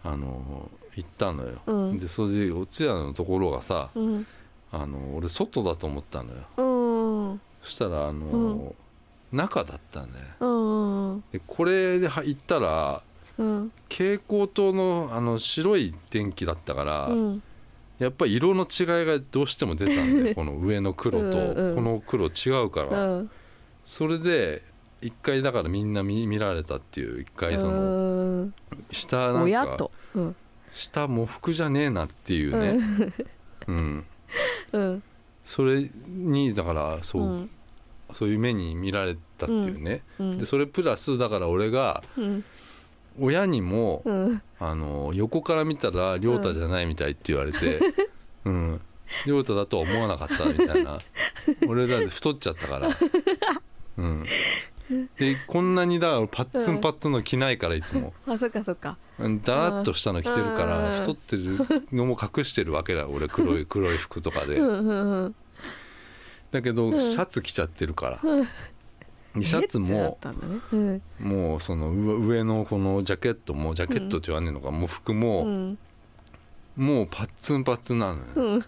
あの行ったのよ、うん。でそれでお通夜のところがさうん。あの俺外だと思ったのよ。うん。そしたらあの、中だったんだようん。でこれでは行ったらうん。蛍光灯のあの白い電気だったから、うん。やっぱり色の違いがどうしても出たんで (laughs) この上の黒とこの黒違うから、うん。それで一回だからみんな見見られたっていう一回そのうん。下なん。か下喪服じゃねえなっていうね、うん、うん。それにだからそう、うんそういう目に見られたっていうね、うん。でそれプラスだから俺がうん。親にも、うん。あの横から見たら亮太じゃないみたいって言われて (laughs) うん。亮太だとは思わなかったみたいな。俺だって太っちゃったから。うん。でこんなにだからパッツンパッツンの着ないからいつも。あそっかそっか。うんだらっとしたの着てるかうん。ら太ってるのも隠してるわけだ俺黒い黒い服とかで。うんうんうんだけどん。シャツ着ちゃってるから。シャツももうその上上のこのジャケットもジャケットって言わねえのかもう服うもん。もうパッツンパッツンなのよ。うん。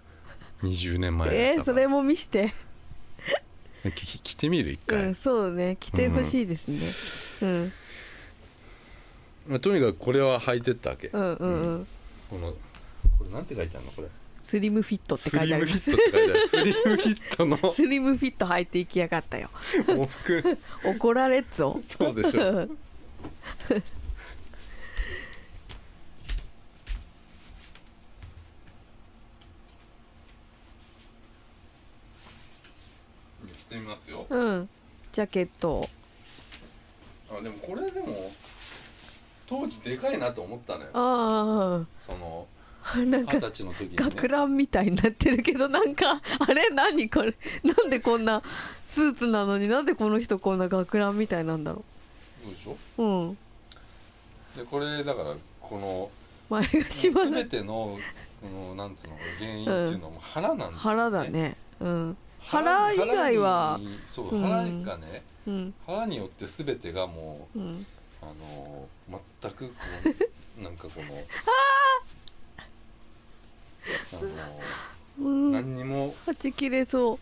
20年前えーそれも見して。着てみる？一う回、んそうね。着てほしいですね。うん。まあ、とにかくこれは履いてったわけ、うんうんうん。このこれなんて書いてあるの？これスリムフィットってスリムフィ書いてありスリムフィットの。(laughs) スリムフィット履いていきやがったよ。喪服 (laughs) 怒られっぞ。そうでしょ着 (laughs) てみますよ。うん。ジャケット。をあでもこれでも当時でかいなと思ったのよ。あその (laughs) なんか学ランみたいになってるけどなんか (laughs) あれ？何これ？(laughs) なんでこんなスーツなのになんでこの人こんな学ランみたいなんだろそうでしょ？ううん。でこれだからこの前が閉ま全てのこのなんつうの原因っていうのはもう腹なんですよ、ね。腹だね。うん。腹以外はにそううん。腹がね、うん。腹によって全てがもううん。あの全くこうなんかこのあのうん。何にもはち切れそう。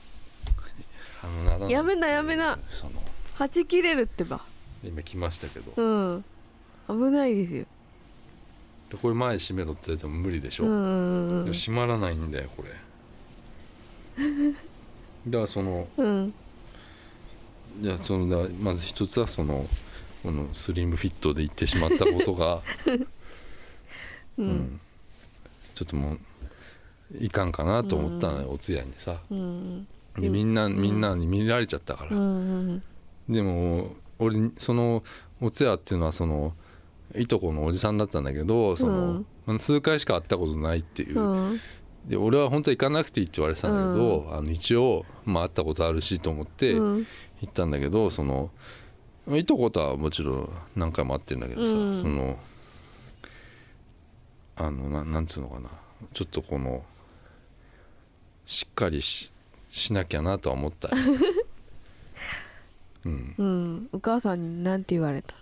あのならやめなやめな。そのはち切れるってば。今来ましたけど、うん。危ないですよ。でこれ前閉めろって言っても無理でしょ、う閉まらないんだよこれ。(laughs) だからそのうん。じゃあそのだまず一つはそのこのスリムフィットで行ってしまったことが、う (laughs) うんん。ちょっともういかんかなと思ったのよ、お通夜にさ。うん。でみんなみんなに見られちゃったから、うんうんでも俺そのお通夜っていうのはそのいとこのおじさんだったんだけどその、数回しか会ったことないっていう、うん。で俺は本当は行かなくていいって言われてたんだけど、あの一応、まあ、会ったことあるしと思って行うん。ったんだけどそのいとことはもちろん何回も会ってるんだけどさ、うん。そのあのななんつうのかな。ちょっとこのしっかりししなきゃなとは思った。よ (laughs) うん。うん。お母さんに何て言われた？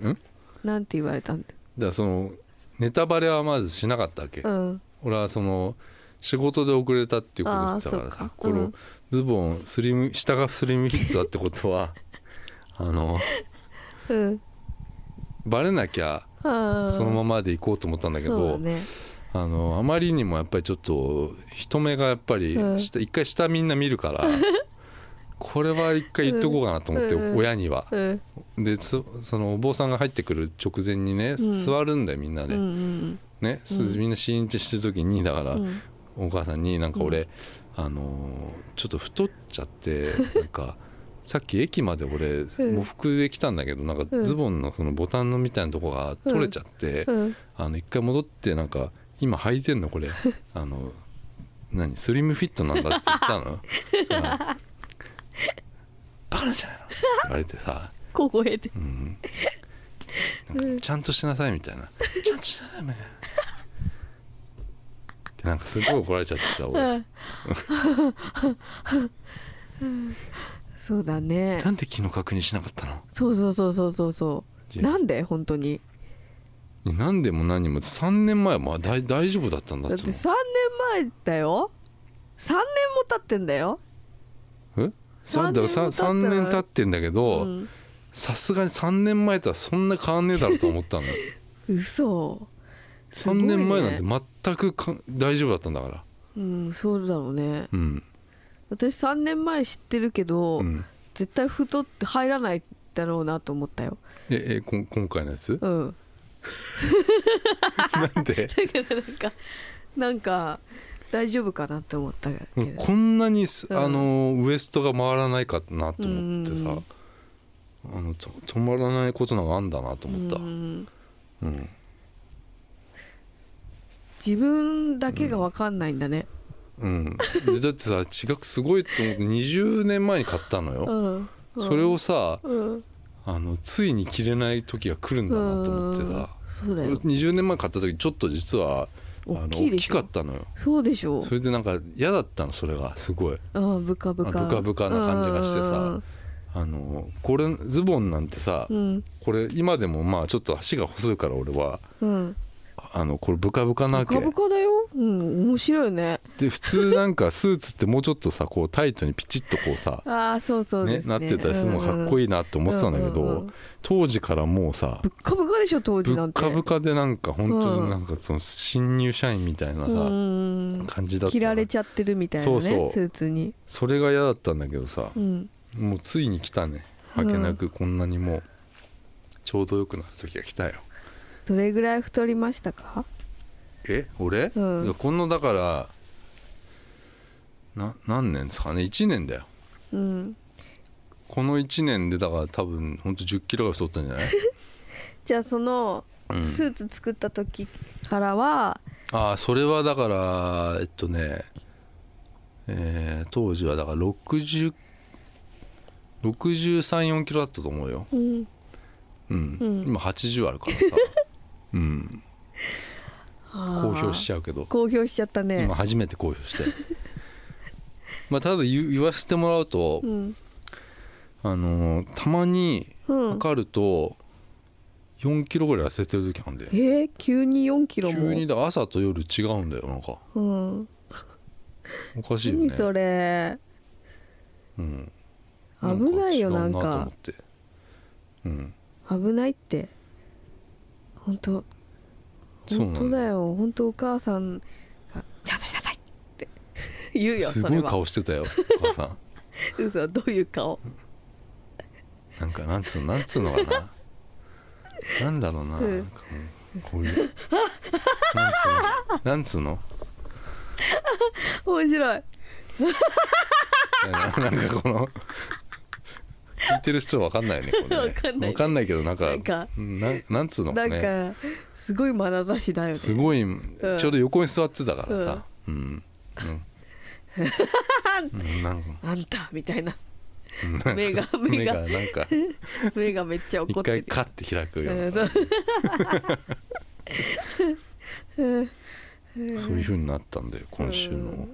ん？だかなんて言われたんだ？らそのネタバレはまずしなかったわけ、うん。俺はその仕事で遅れたっていうこと言ってたからあーそっか。さこの、うん。ズボンスリム下がスリムフィットだってことは (laughs) あのうん。バレなきゃあそのまままで行こうと思ったんだけどそうだねあのあまりにもやっぱりちょっと人目がやっぱりうん。下一回下みんな見るから (laughs) これは一回言っとこうかなと思って、うん。親には。うん。でそそのお坊さんが入ってくる直前にね、うん。座るんだよみんなで。ね、みん。なシーンってしてる時にだから、うん。お母さんになんか俺、あのーちょっと太っちゃって (laughs) なんかさっき駅まで俺うん。喪服で来たんだけどなんかうんズボンのそのボタンのみたいなとこが取れちゃって、うん。あの一回戻ってなんか今履いてんのこれ。(laughs) あの何スリムフィットなんだって言った (laughs) の？バカなんじゃないの？って言われてさ、小声でうん、なんかちゃんとしなさいみたいな。ちゃんとしなさいみたいな。でなんかすごい怒られちゃってさ俺。うん。(laughs) そうだね。なんで昨日確認しなかったの？そうそうそうそうそうそいうやなんで？本当に何でも何も3年前はまあ大大丈夫だったんだっだってつう3年前だよ。3年も経ってんだよ。のえ？さだからさ3 3年経ってんだけうどん。さすがに3年前とはそんな変わんねえだろうと思ったの (laughs) 嘘。すご3いね。年前なんて全くか大丈夫だったんだから。うんそうだろうね。うん。私3年前知ってるけど、うん。絶対太って入らないだろうなと思ったよ。ええこん今回のやつ？うんなんで？(laughs) だからなんかなんか大丈夫かなって思ったけど。こんなにす、うん。あのウエストが回らないかなと思ってさ、うんあのと止まらないことなんかあんだなと思った、ううんん。自分だけが分かんないんだね。うん。でだってさ違くすごいと思って20年前に買ったのよ、うん。それをさうんあのついに着れない時が来るんだなと思ってさ、そうだよ。20年前買った時ちょっと実は大き大きかったのよ。そうでしょ？それでなんか嫌だったのそれがすごい。ああブカブカ。あブカブカな感じがしてさあのこれズボンなんてさ、うん。これ今でもまあちょっと足が細いから俺はうんあのこれブカブカなわけ。ブカブカだよ。うん面白いね。で普通なんかスーツってもうちょっとさこうタイトにピチッとこうさああそうそうね。ねなってたりするのがかっこいいなって思ってたんだけど、うんうんうん。当時からもうさぶっかぶかでしょ当時なんて。かぶかでなんか本当うんになんかその新入社員みたいなさ、うん感じだった着られちゃってるみたいなねそうそう。スーツに。それが嫌だったんだけどさう、ん。もうついに来たね。はけなくこんなにもうちょうどよくなる時が来たよどれぐらい太りましたか？え俺、うん。このだからな何年ですかね？1年だよ。うん。この1年でだから多分ほんと1 0キロが太ったんじゃない？(laughs) じゃあそのうん。スーツ作った時からはああそれはだからえっとねえー当時はだから60 634キロだったと思うよ、うん。うん。うん。今80あるからさうん。公表しちゃうけど。公表しちゃったね。今初めて公表して。(laughs) まあただ言言わせてもらうと、うん。あのーたまにうん。測ると4キロぐらい痩せてる時あるんでえー、急に4キロも？急にだ。朝と夜違うんだよなんか。うん。おかしいよね。何それ。うん、危ないよなんかって。うん。危ないって本当本当だよ。本当お母さんが「ちゃんとしなさい!」って。(laughs) 言うよすごい顔してたよ (laughs) お母さん。嘘どういう顔？なんかなんつうのなんつうのかな。なんだろうな,、うん。なんかもうこういう。なんつうのなんつうの？面白い。ななんかこの聞いてる人は分かんないよねこれね。(laughs) わかんない。わかんないけどなんかなんかなんなんつうの？なんかすごい眼差しだよね。すごい、ちょうど横に座ってたからさ。うん、うん。うん、(laughs) なんかあんたみたいな。うん。目が目目ががなんか。(laughs) 目がめっちゃ怒一ってる。回カッて開くよううんなそう。そういう風になったんだよ今週の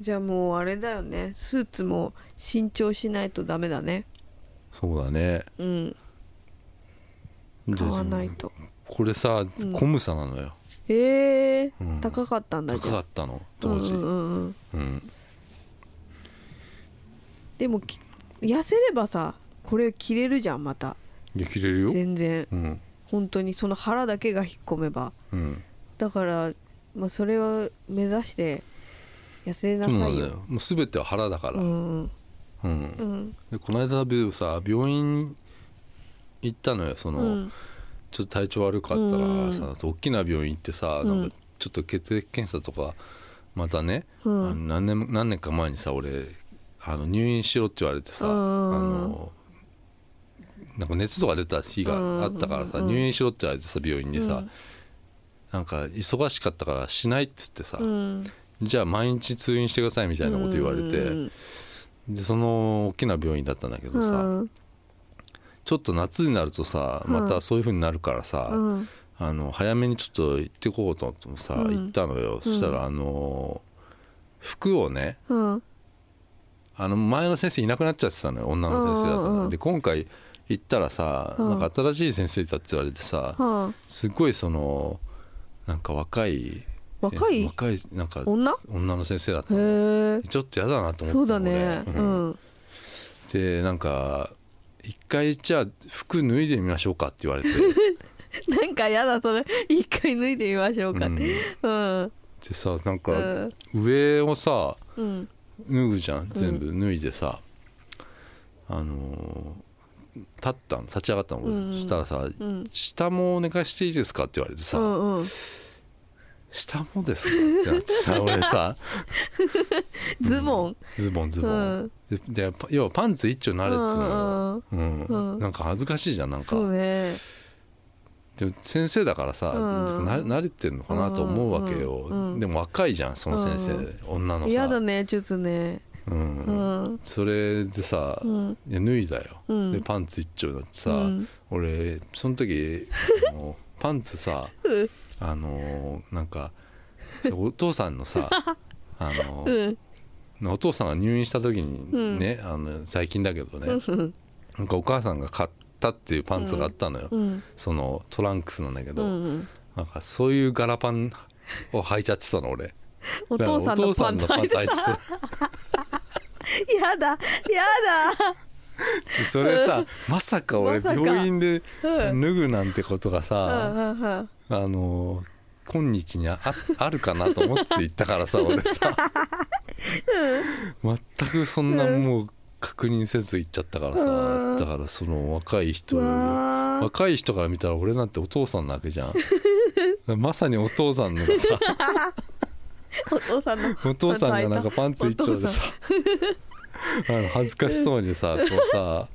じゃあもうあれだよね。スーツも新調しないとダメだね。そうだね。うん。買わないと。これさうん。コムサなのよ。へえ。うん。高かったんだ高かったの当時。うんうん。うん。でもき痩せればさこれ着れるじゃんまた。いや着れるよ。全然。うん。本当にその腹だけが引っ込めば。うん。だから、まあ、それを目指して痩せなそうなんだよ。もう全ては腹だから。ううん。ん。うん。でこの間ビさ病院行ったのよその、うん。ちょっと体調悪かったらうん。さ、大きな病院行ってさ、うん。なんかちょっと血液検査とかまたね、うん。何年何年か前にさ俺あの入院しろって言われてさ、うん。あのなんか熱とか出た日があったからさ、うん。入院しろって言われてさ病院にさ、うん。なんか忙しかったからしないっつってさ、うんじゃあ毎日通院してくださいみたいなこと言われて、うん。でその大きな病院だったんだけどさ、うん。ちょっと夏になるとさまたそういう風になるからさ、うん。あの早めにちょっと行ってこうと思ってもさ、うん。行ったのよ、そしたらあの服をねうん。あの前の先生いなくなっちゃってたのよ女の先生だったの。で今回行ったらさ、うん。なんか新しい先生だって言われてさ、はあすごいそのなんか若い若い？若いなんか女？女の先生だったの。ちょっと嫌だなと思ってそうだね。俺。ううん。んでなんか一回じゃあ服脱いでみましょうかって言われて。(laughs) なんかやだそれ。一回脱いでみましょうかって。うん。でさなんうかん。上をさうん。脱ぐじゃん全部。脱いでさ、あのー立ったの立ち上がったの俺、うん。そしたらさうん「下もお願いしていいですか?」って言われてさ「うんうん下もですか?」ってなってさ俺さ。(laughs) ズボン。ズボンズボン、うん。で要はパンツ一丁になれっつうのよ、うんうんなんか恥ずかしいじゃんなんか。そうね。でも先生だからさ、うん。な慣れてんのかなと思うわけよ、うん。うん。でも若いじゃんその先生、うん。女のさ。嫌だねちょっとね。うん。うん。それでさ、脱いだよ、うん。でパンツ一丁になってさ、うん。俺その時パンツさうんあのなんかお父さんのさ (laughs) あの、うん。お父さんが入院した時にうん。ね、あの最近だけどね、うん。なんかお母さんが買ったっていうパンツがあったのよ、うん。そのトランクスなんだけうど、ん。なんかそういう柄パンを履いちゃってたの俺。お父さんのパンツ履いてた。やだ (laughs) やだ。で (laughs) それさまさか俺病院でうん。脱ぐなんてことがうんさ、あの今日にああるかなと思って行ったからさ俺さ。(laughs) 全くそんなもう確認せず行っちゃったからさ。うん。だからその若い人若い人から見たら俺なんてお父さんなわけじゃん。まさにお父さんのさ。(laughs) お父さんの。お父さんがなんかパンツ一丁でさ (laughs) あの恥ずかしそうにさこうさ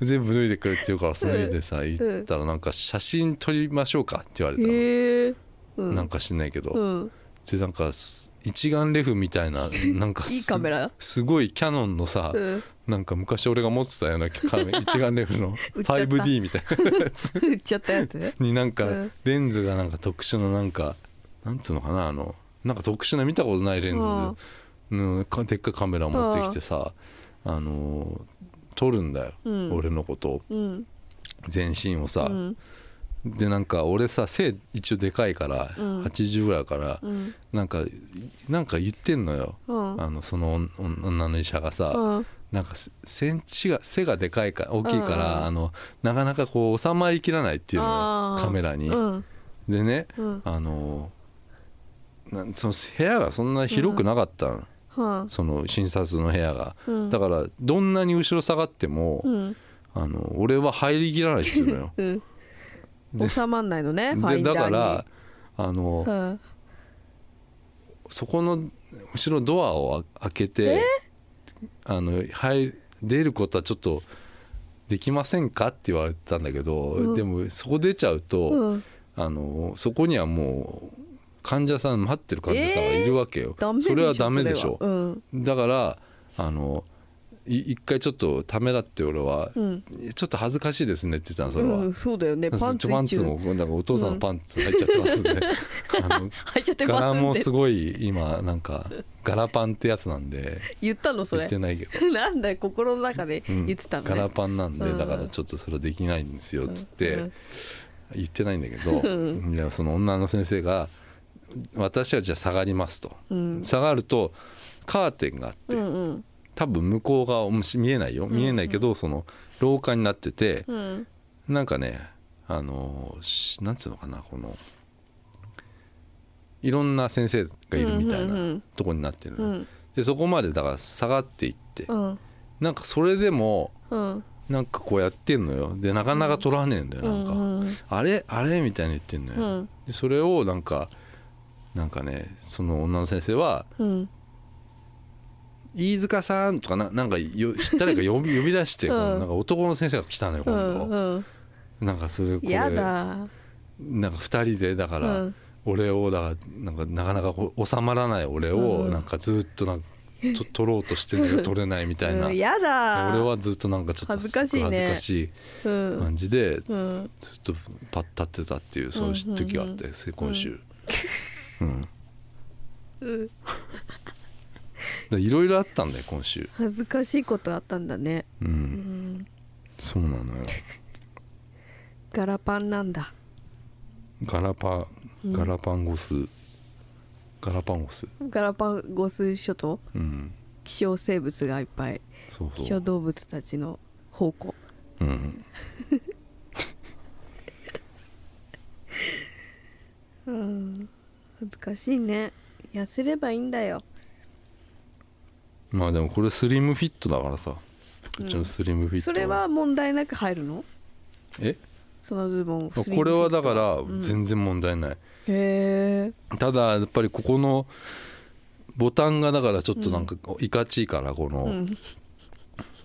全部脱いでくれって言うからその家でさ言ったらなんか写真撮りましょうかって言われたえ。うん。なんか知んないけど、うん。でなんかす一眼レフみたいな (laughs) なんかすいいカメラ？すごいキャノンのさ、うん。なんか昔俺が持ってたような (laughs) 一眼レフの売っちゃった。5D みたいなやつ。売っちゃったやつ？になんかうんレンズがなんか特殊ななんかなんつうのかなあのなんか特殊な見たことないレンズのかでっかいカメラ持ってきてさあの撮るん。だよ、うん。俺のことうん。全身をさう、ん。でなん。か俺さ背一応でかいから、うん。80ぐらいから、うん。なん。かなん。か言ってん。のよ、あのその女の医者がさ、うん。なん。かせセンチが背がでかいか大きいから、あのなかなかこう収まりきらないっていうのカメラに、でねあのなその部屋がそん。な広くなかったの、はその診察の部屋が、うん。だからどんなに後ろ下がっても、うん。あの俺は入りきらないっていうのよ。うん。で収まんないのねでだからあの、うん。そこの後ろドアをあ開けてあの入出ることはちょっとできませんかって言われてたんだけど、うん。でもそこ出ちゃうと、うん。あのそこにはもう患者さん待ってる患者さんがいるわけよ、ダメでしょそれはダメでしょ。うん。だからあのい一回ちょっとためらって俺は、うん。ちょっと恥ずかしいですねって言ってたのそれは、うんそうだよね。パンツパンツ一もなんかお父さんのパンツ入っちゃってますんで、あの (laughs) 入っちゃってます柄もすごい今なんか柄パンってやつなんで。言ったのそれ。言ってないけど、(laughs) なんだよ心の中でうん。言ってたの柄ねパンなんでうん。だからちょっとそれはできないんですよっつってうん。言ってないんだけど、ういやその女の先生が「私はじゃあ下がります」と。うん。下がるとカーテンがあって、うんうん。多分向こう側見えないよ。見えないけど、その廊下になってて、うん。なんかねあのしなんつうのかなこのいろんな先生がいるみたいうんうんうなん。とこになってるの、うん。でそこまでだから下がっていって、うん。なんかそれでもうん。なんかこうやってんのよ。でなかなか取らねえんだよ、なんか、うん。あれ？あれ？みたいに言ってんのよ、うん。でそれをなんかなんかねその女の先生はうん「飯塚さん」とかななんかよ誰か呼び (laughs) 呼び出して、なんか男の先生が来たのよう今ん度、うんなんかそれこれやだ。なんか2人でだから、うん。俺をだからなんかなかなか収まらない俺をうん。なんかずっとなんかと取ろうとしてんだけど取れないみたいな、うん。やだ。俺はずっとなんかちょっと恥ずかしいね。恥ずかしいうん。感じでうん。ずっとパッ立ってたっていうそういう時があって、今週うん。うん。で (laughs) いろいろあったんだよ今週。恥ずかしいことあったんだね。うん、うんそうなのよ。ガラパンなんだ。ガラパガラパンゴス、ガラパンゴス。ガラパゴス諸島？うん。希少生物がいっぱい。そう希少そう動物たちの宝庫。うん。(laughs) うん恥ずかしいね。痩せればいいんだよ。まあでもこれスリムフィットだからさ。うちのスリムフィットそれは問題なく入るの？え？そのズボンこれはだからん。全然問題ない、へえただやっぱりここのボタンがだからちょっとなんかいかちいからこの、うん。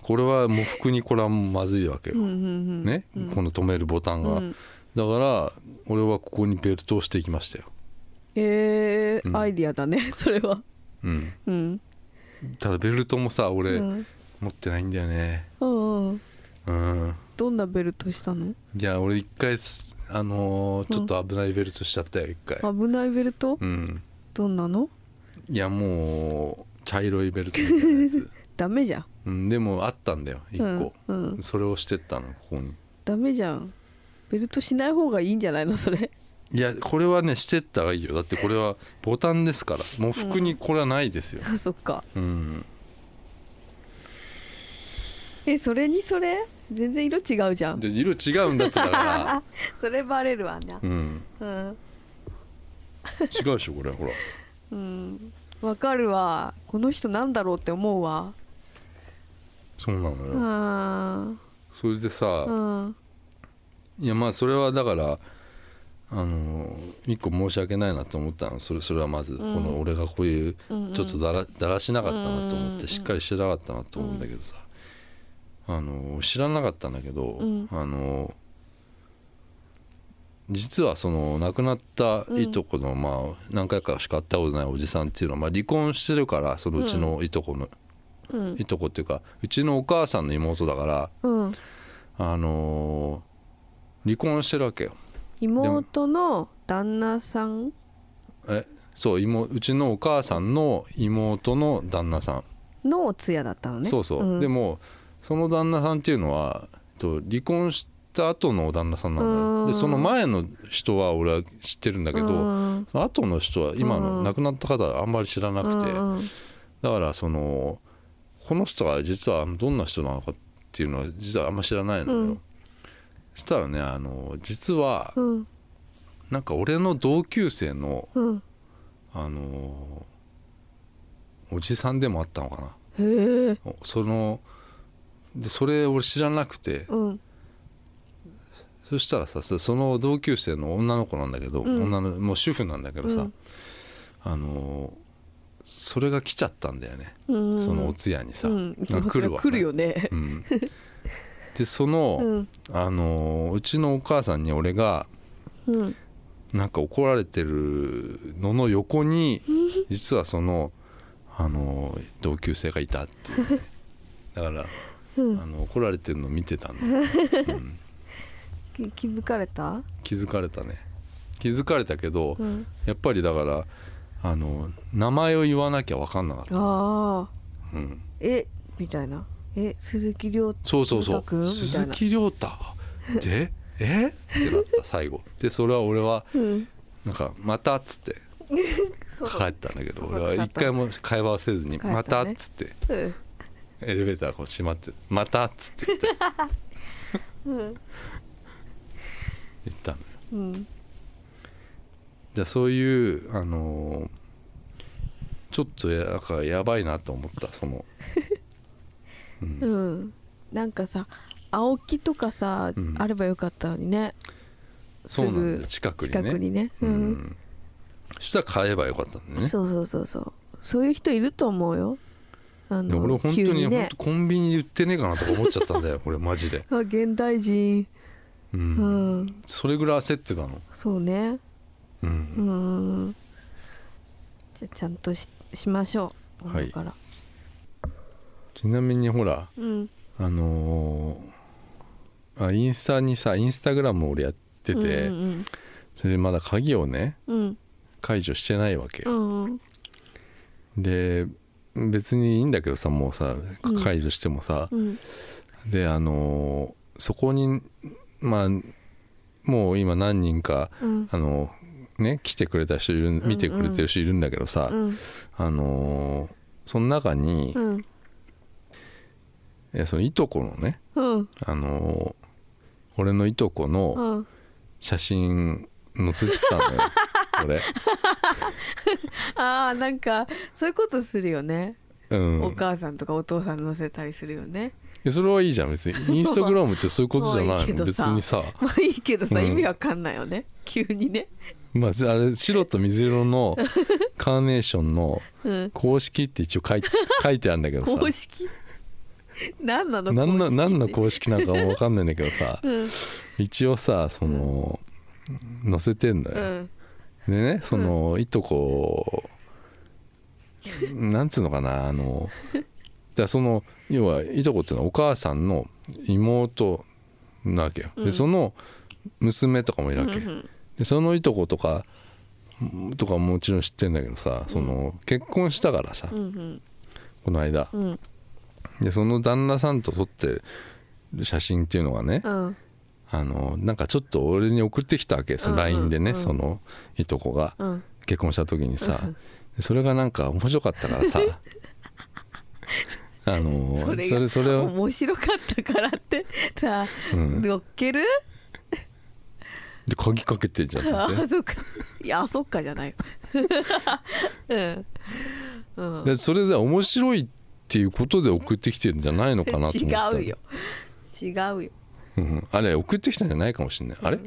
これはもう服にこれはまずいわけよ、うんうんうん。ね、この止めるボタンが、うん。だから俺はここにベルトをしていきましたよ、へえうん。アイディアだね (laughs) それは。うん、うん。ただベルトもさ俺、うん。持ってないんだよね。うんうん。うん。どんなベルトしたの？いや俺一回すあのーちょっと危ないベルトしちゃったよ一回。危ないベルト？うん。どんなの？いやもう茶色いベルトみたいなやつ、(laughs) ダメじゃん。うん、でもあったんだよ一個、うんうん。それをしてったのここに。ダメじゃん。ベルトしない方がいいんじゃないのそれ？いやこれはねしてった方がいいよ。だってこれはボタンですから。もう服にこれはないですよ。あそっか。うん、えそれにそれ？全然色違うじゃん。で色違うんだってだから。(laughs) それバレるわな。うん。うん。違うでしょこれほら。うん。わかるわ。この人なんだろうって思うわ。そうなのよ、あそれでさ、うん。いやまあそれはだからあの一個申し訳ないなと思ったの。それそれはまず、この俺がこういうちょっとだらだらしなかったなと思ってしっかりしてなかったなと思うんだけどさ、ああの知らなかったんだけど、うん。あの実はその亡くなったいとこの、まあ何回かしか会ったことないおじさんっていうのは、まあ、離婚してるからそのうちのいとこの、うん。いとこっていうかうちのお母さんの妹だからうん。あの離婚してるわけよ妹の旦那さん？えそう妹うちのお母さんの妹の旦那さん。の通夜だったのね。そうそう、ん。でもその旦那さんっていうのはと離婚した後の旦那さんなんだうん。よでその前の人は俺は知ってるんだけど、後の人は今うん。の亡くなった方はあんまり知らなくて、だからそのこの人が実はどんな人なのかっていうのは実はあんま知らないのよ、うん。そしたらねあの実はうん。なんか俺の同級生のうん。あのおじさんでもあったのかな。そのでそれ俺知らなくて。うん。そしたらさそその同級生の女の子なんだけど、うん。女のもう主婦なんだけどさ、うん。あのそれが来ちゃったんだよね、うん。そのお通夜にさ、来るわ、来るよね。うん、でその、うん。あのうちのお母さんに俺がうん。なんか怒られてるのの横に実はそのあの同級生がいたっていうね。(laughs) だから、うん。あの怒られてるの見てたんだ、(laughs) うん、き気づかれた？気づかれたね。気づかれたけど、うん。やっぱりだからあの名前を言わなきゃ分かんなかった、ああうん、え？みたいなえ鈴木亮そうそうそう。鈴な木亮太？で？え？ってなった最後。でそれは俺はうん。なんか「また」っつって。(laughs) 帰ったんだけど俺は一回も会話をせずに「帰ったね。また」っつって。うん。エレベーターこう閉まって「また」っつって言って。(laughs) うん。言ったのよ。うん。じゃあそういうあのーちょっとやなんかやばいなと思ったその、(laughs) うん。うん。なんかさ青木とかさ、うん。あればよかったのにね。そうなんだ近くにね。近くにね。ううん。したら買えばよかったんだよね。そうそうそうそう。そういう人いると思うよ。あで俺本当に急ね。コンビニで売ってねえかなとか思っちゃったんだよ (laughs) 俺マジで、あ現代人。ううん。ん、それぐらい焦ってたの、そうね。うん。うん。じゃあちゃんとししましょう。はい。今からちなみにほらうん。あのーあインスタにさインスタグラム俺やってて、うんそれでまだ鍵をねうん。うん解除してないわけよ、うんうん。で別にいいんだけどさもうさうん。解除してもさ、うん。であのーそこにまあもう今何人かうん。あのね来てくれた人いる見てくれてる人いるんだけどさ、うん。あのーその中に、うんえそのいとこのねうん。あのー俺のいとこのうん。写真載せてたのよ (laughs) 俺。ああなんかそういうことするよね、うん。お母さんとかお父さん載せたりするよね。いやそれはいいじゃん別に。(laughs) インスタグラムってそういうことじゃまあないいの別にさ。まあいいけどさ、うん。意味わかんないよね。急にね。まああれ白と水色の (laughs) カーネーションのうん。公式って一応書い書いてあるんだけどさ。公式？(laughs) 何なの何の公式何の公式なんかも分かんないんだけどさ。(laughs) うん。一応さその載せてんだよ、うん。でねその、いとこなんつうのかなあの (laughs) だその要はいとこっていうのはお母さんの妹なわけよ、うん。でその娘とかもいるわけ、うんでそのいとことかとかももちろん知ってんだけどさその結婚したからさ、うんうん。この間。うんでその旦那さんと撮ってる写真っていうのがね、うん。あのなんかちょっと俺に送ってきたわけそのうんうん LINE でね、うんそのいとこがうん。結婚した時にさうんでそれがなんか面白かったからさ (laughs) あのそれそれそれを、面白かったからってさ、うん、で乗っける？鍵かけてんじゃんあって。あそっか。いやあそっかじゃないよ。(laughs) うん。うん。でそれで面白いっていうことで送ってきてるんじゃないのかなと思った。違うよ。違うよ。うん、あれ送ってきたんじゃないかもしれない、あれ？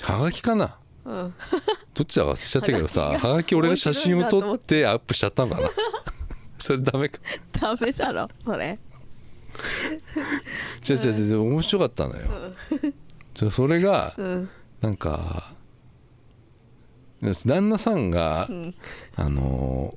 はがきかな？うん。(laughs) どっちだか忘れちゃったけどさはがき俺が写真を撮ってアップしちゃったのかな。(laughs) それダメか。ダメだろそれ。違う違う違う面白かったのよ。じゃあそれがうん。なんか旦那さんがうん。あの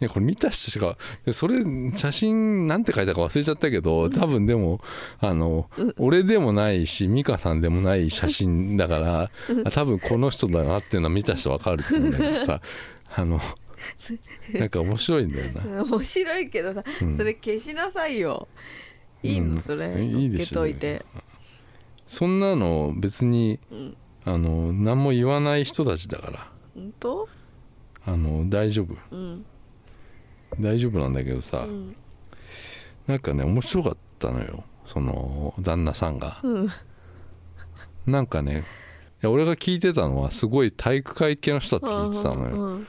いやこれ見た人しかでそれ写真なんて書いたか忘れちゃったけど多分でもあの俺でもないし美香さんでもない写真だからあ多分この人だなっていうのは見た人わかると思うんだけどさ (laughs) あのなんか面白いんだよな。面白いけどさ、うん。それ消しなさいよ。いいの、うん。それ。いいでしょ受けといて。そんなの別にうん。あの何も言わない人たちだから。本当？あの大丈夫。うん大丈夫なんだけどさ、うん。なんかね面白かったのよ。その旦那さんが。うん。なんかねいや俺が聞いてたのはすごい体育会系の人だって聞いてたのよ。うん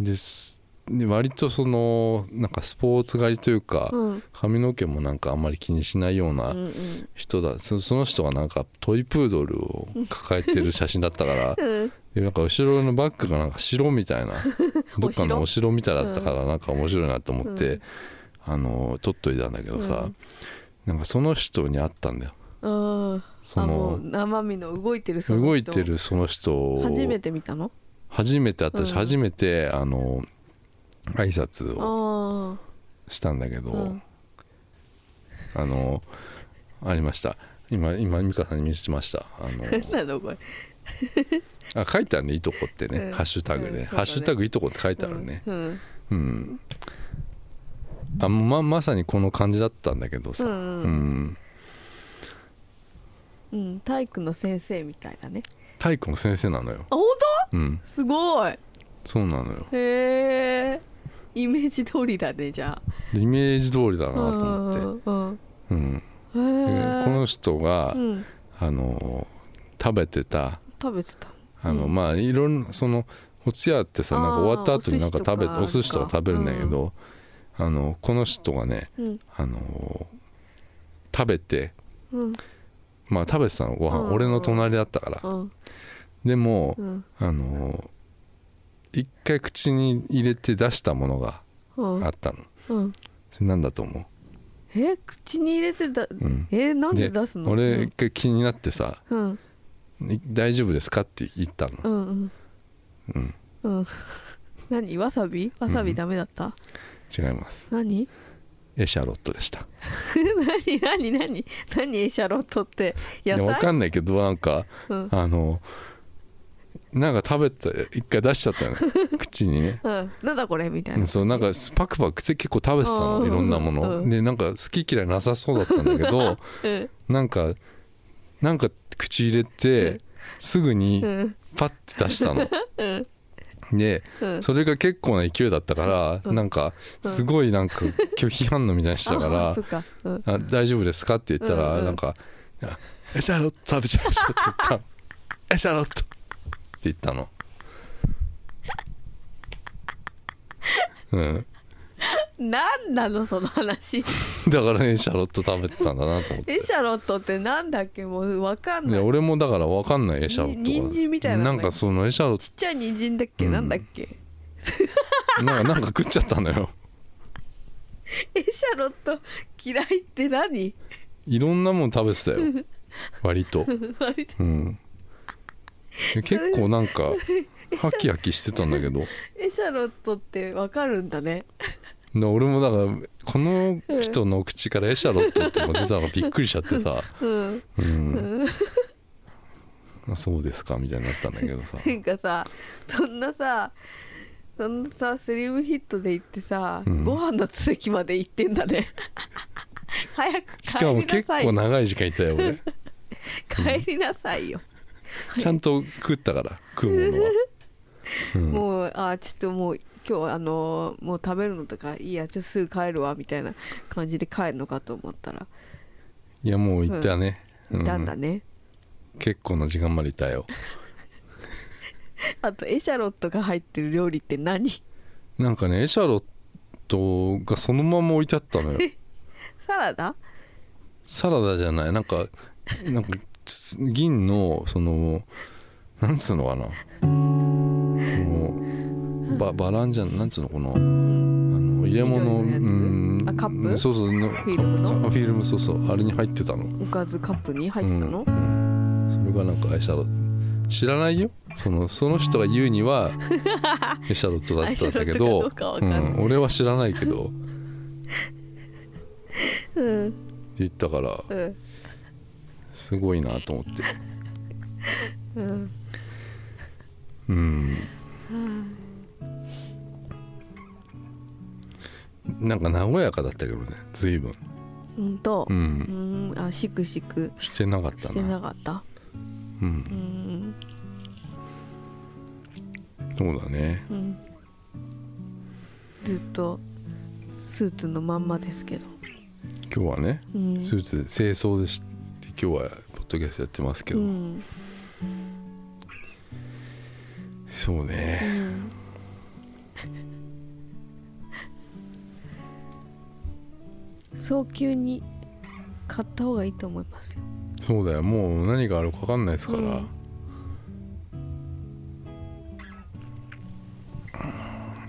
ですで割とそのなんかスポーツ狩りというかうん。髪の毛もなんかあんまり気にしないよううなん。人だ。そその人がなんかトイプードルを抱えてる写真だったからうんでなんか後ろのバッグがなんか城みたいな。(laughs) どっかのお城？みたいだったからなんか面白いなと思って、うん。あの撮っといたんだけどさ、うん。なんかその人に会ったんだよ。うんそのう生身の動いてるその人。動いてるその人を。初めて見たの？初めて会ったし、うん。初めてあの挨拶をあしたんだけど、うん。あのありました。今今美香さんに見せました。ああの何 (laughs) なのこれあ書いてあるねいとこってね、うん。ハッシュタグで、うんハッシュタグいとこって書いてあるね。うんうん、あままさにこの感じだったんだけどさ、うんうん。うん。体育の先生みたいだね。体育の先生なのよ。あ本うん。当すごい。そうなのよ。へえ。イメージ通りだねじゃでイメージ通りだなあと思って、うんうん、この人が、うん。あの食べてた食べてたあの、うん。まあいろんなそのお通夜ってさなんか終わった後になんか食べお寿司とか。食べるんだけど、あのこの人がねうん。あの食べてうん。まあ食べてたのご飯、うん。俺の隣だったから、うん。でも、うん。あの一回口に入れて出したものがうん。あったの、うん。それなんだと思え口に入れてだう、うん、えなんで出すの？俺一回気になってさうん「い大丈夫ですか?」って言ったの、うんうん。うん、うん。(laughs) 何？わさび？わさびダメだった、違います。何？エシャロットでした。(laughs) 何？何？何？何？エシャロットって？い野菜？やわかんないけどなんかうん。あのなんか食べて一回出しちゃったの。(laughs) 口にね。うん、なんだこれ？みたいな。うんそうなんかパクパクって結構食べてたうん。のいろんなもの、うん。でなんか好き嫌いなさそうだったんだけどうん。なんかなんか口入れてすぐにうん。パッて出したの。(laughs) うん。でうん。それが結構な勢いだったからうん。なんかすごいなんか拒否反応みたいにしたか (laughs) あらそっか。うん「あ大丈夫ですか?」って言ったらなんか「あエシャロット食べちゃいました」って言ったの。(laughs) エシャロット」って言ったの。うん何なのその話？(laughs) だからエシャロット食べてたんだなと思って。エシャロットってなんだっけ？もうわかんない。いや俺もだから分かんないエシャロット人参みたいなのなんかそのエシャロッちっちゃい人参だっけ、うん。なんだっけ？トなんかなんか食っちゃったのよ。(laughs) エシャロット嫌いって何？いろんなもん食べてたよ。(laughs) 割と。割と。うん。で結構なんかハキハキしてたんだけど。エシャロットってわかるんだねで俺もだからこの人の口からエシャロットって出たのがびっくりしちゃってさ。うん。うん。あそうですかみたいになったんだけどさ。(laughs) なんかさそんなさそんなさスリムヒットで行ってさ、うん。ご飯の席まで行ってんだね。早くしかも帰りなさい結構長い時間いたよ俺。(laughs) 帰りなさいよ、ちゃんと食ったから食うものは、(laughs) うん、もうあちょっともう今日あのもう食べるのとかいいやちょっとすぐ帰るわみたいな感じで帰るのかと思ったら。いやもう行ったね、いたん。だうんね、結構な時間までいたよ。あとエシャロットが入ってる料理って何？なんかねエシャロットがそのまま置いてあったのよ。(laughs) サラダ？サラダじゃない。なんかなんかつ銀のそのなんつうのかなババランじゃんなんつうのこのあの入れ物うん。あカップ？そうそうのフィルムの？かフィルムそうそうあれに入ってたの。おかずカップに入ってたの、うんうん。それがなんかアイシャドウ知らないよ？そのその人が言うには (laughs) エシャロットだったんだけどどうん俺は知らないけど。ってうん言ったからうん。すごいなと思って。うん。うんなんか和やかだったけどね随分。うん。とううん。んあしくしくしてなかったしてななかった？うん。うん。そうだね。うん。ずっとスーツのまんまですけど。今日はねうん。スーツで清掃でし今日はポッドキャストやってますけど、うん。そううねん早急に買った方がいいと思いますよ。そうだよ。もう何があるか分かんないですから、うん。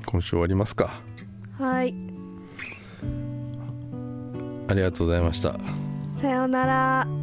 今週終わりますか。はい。ありがとうございました。さようなら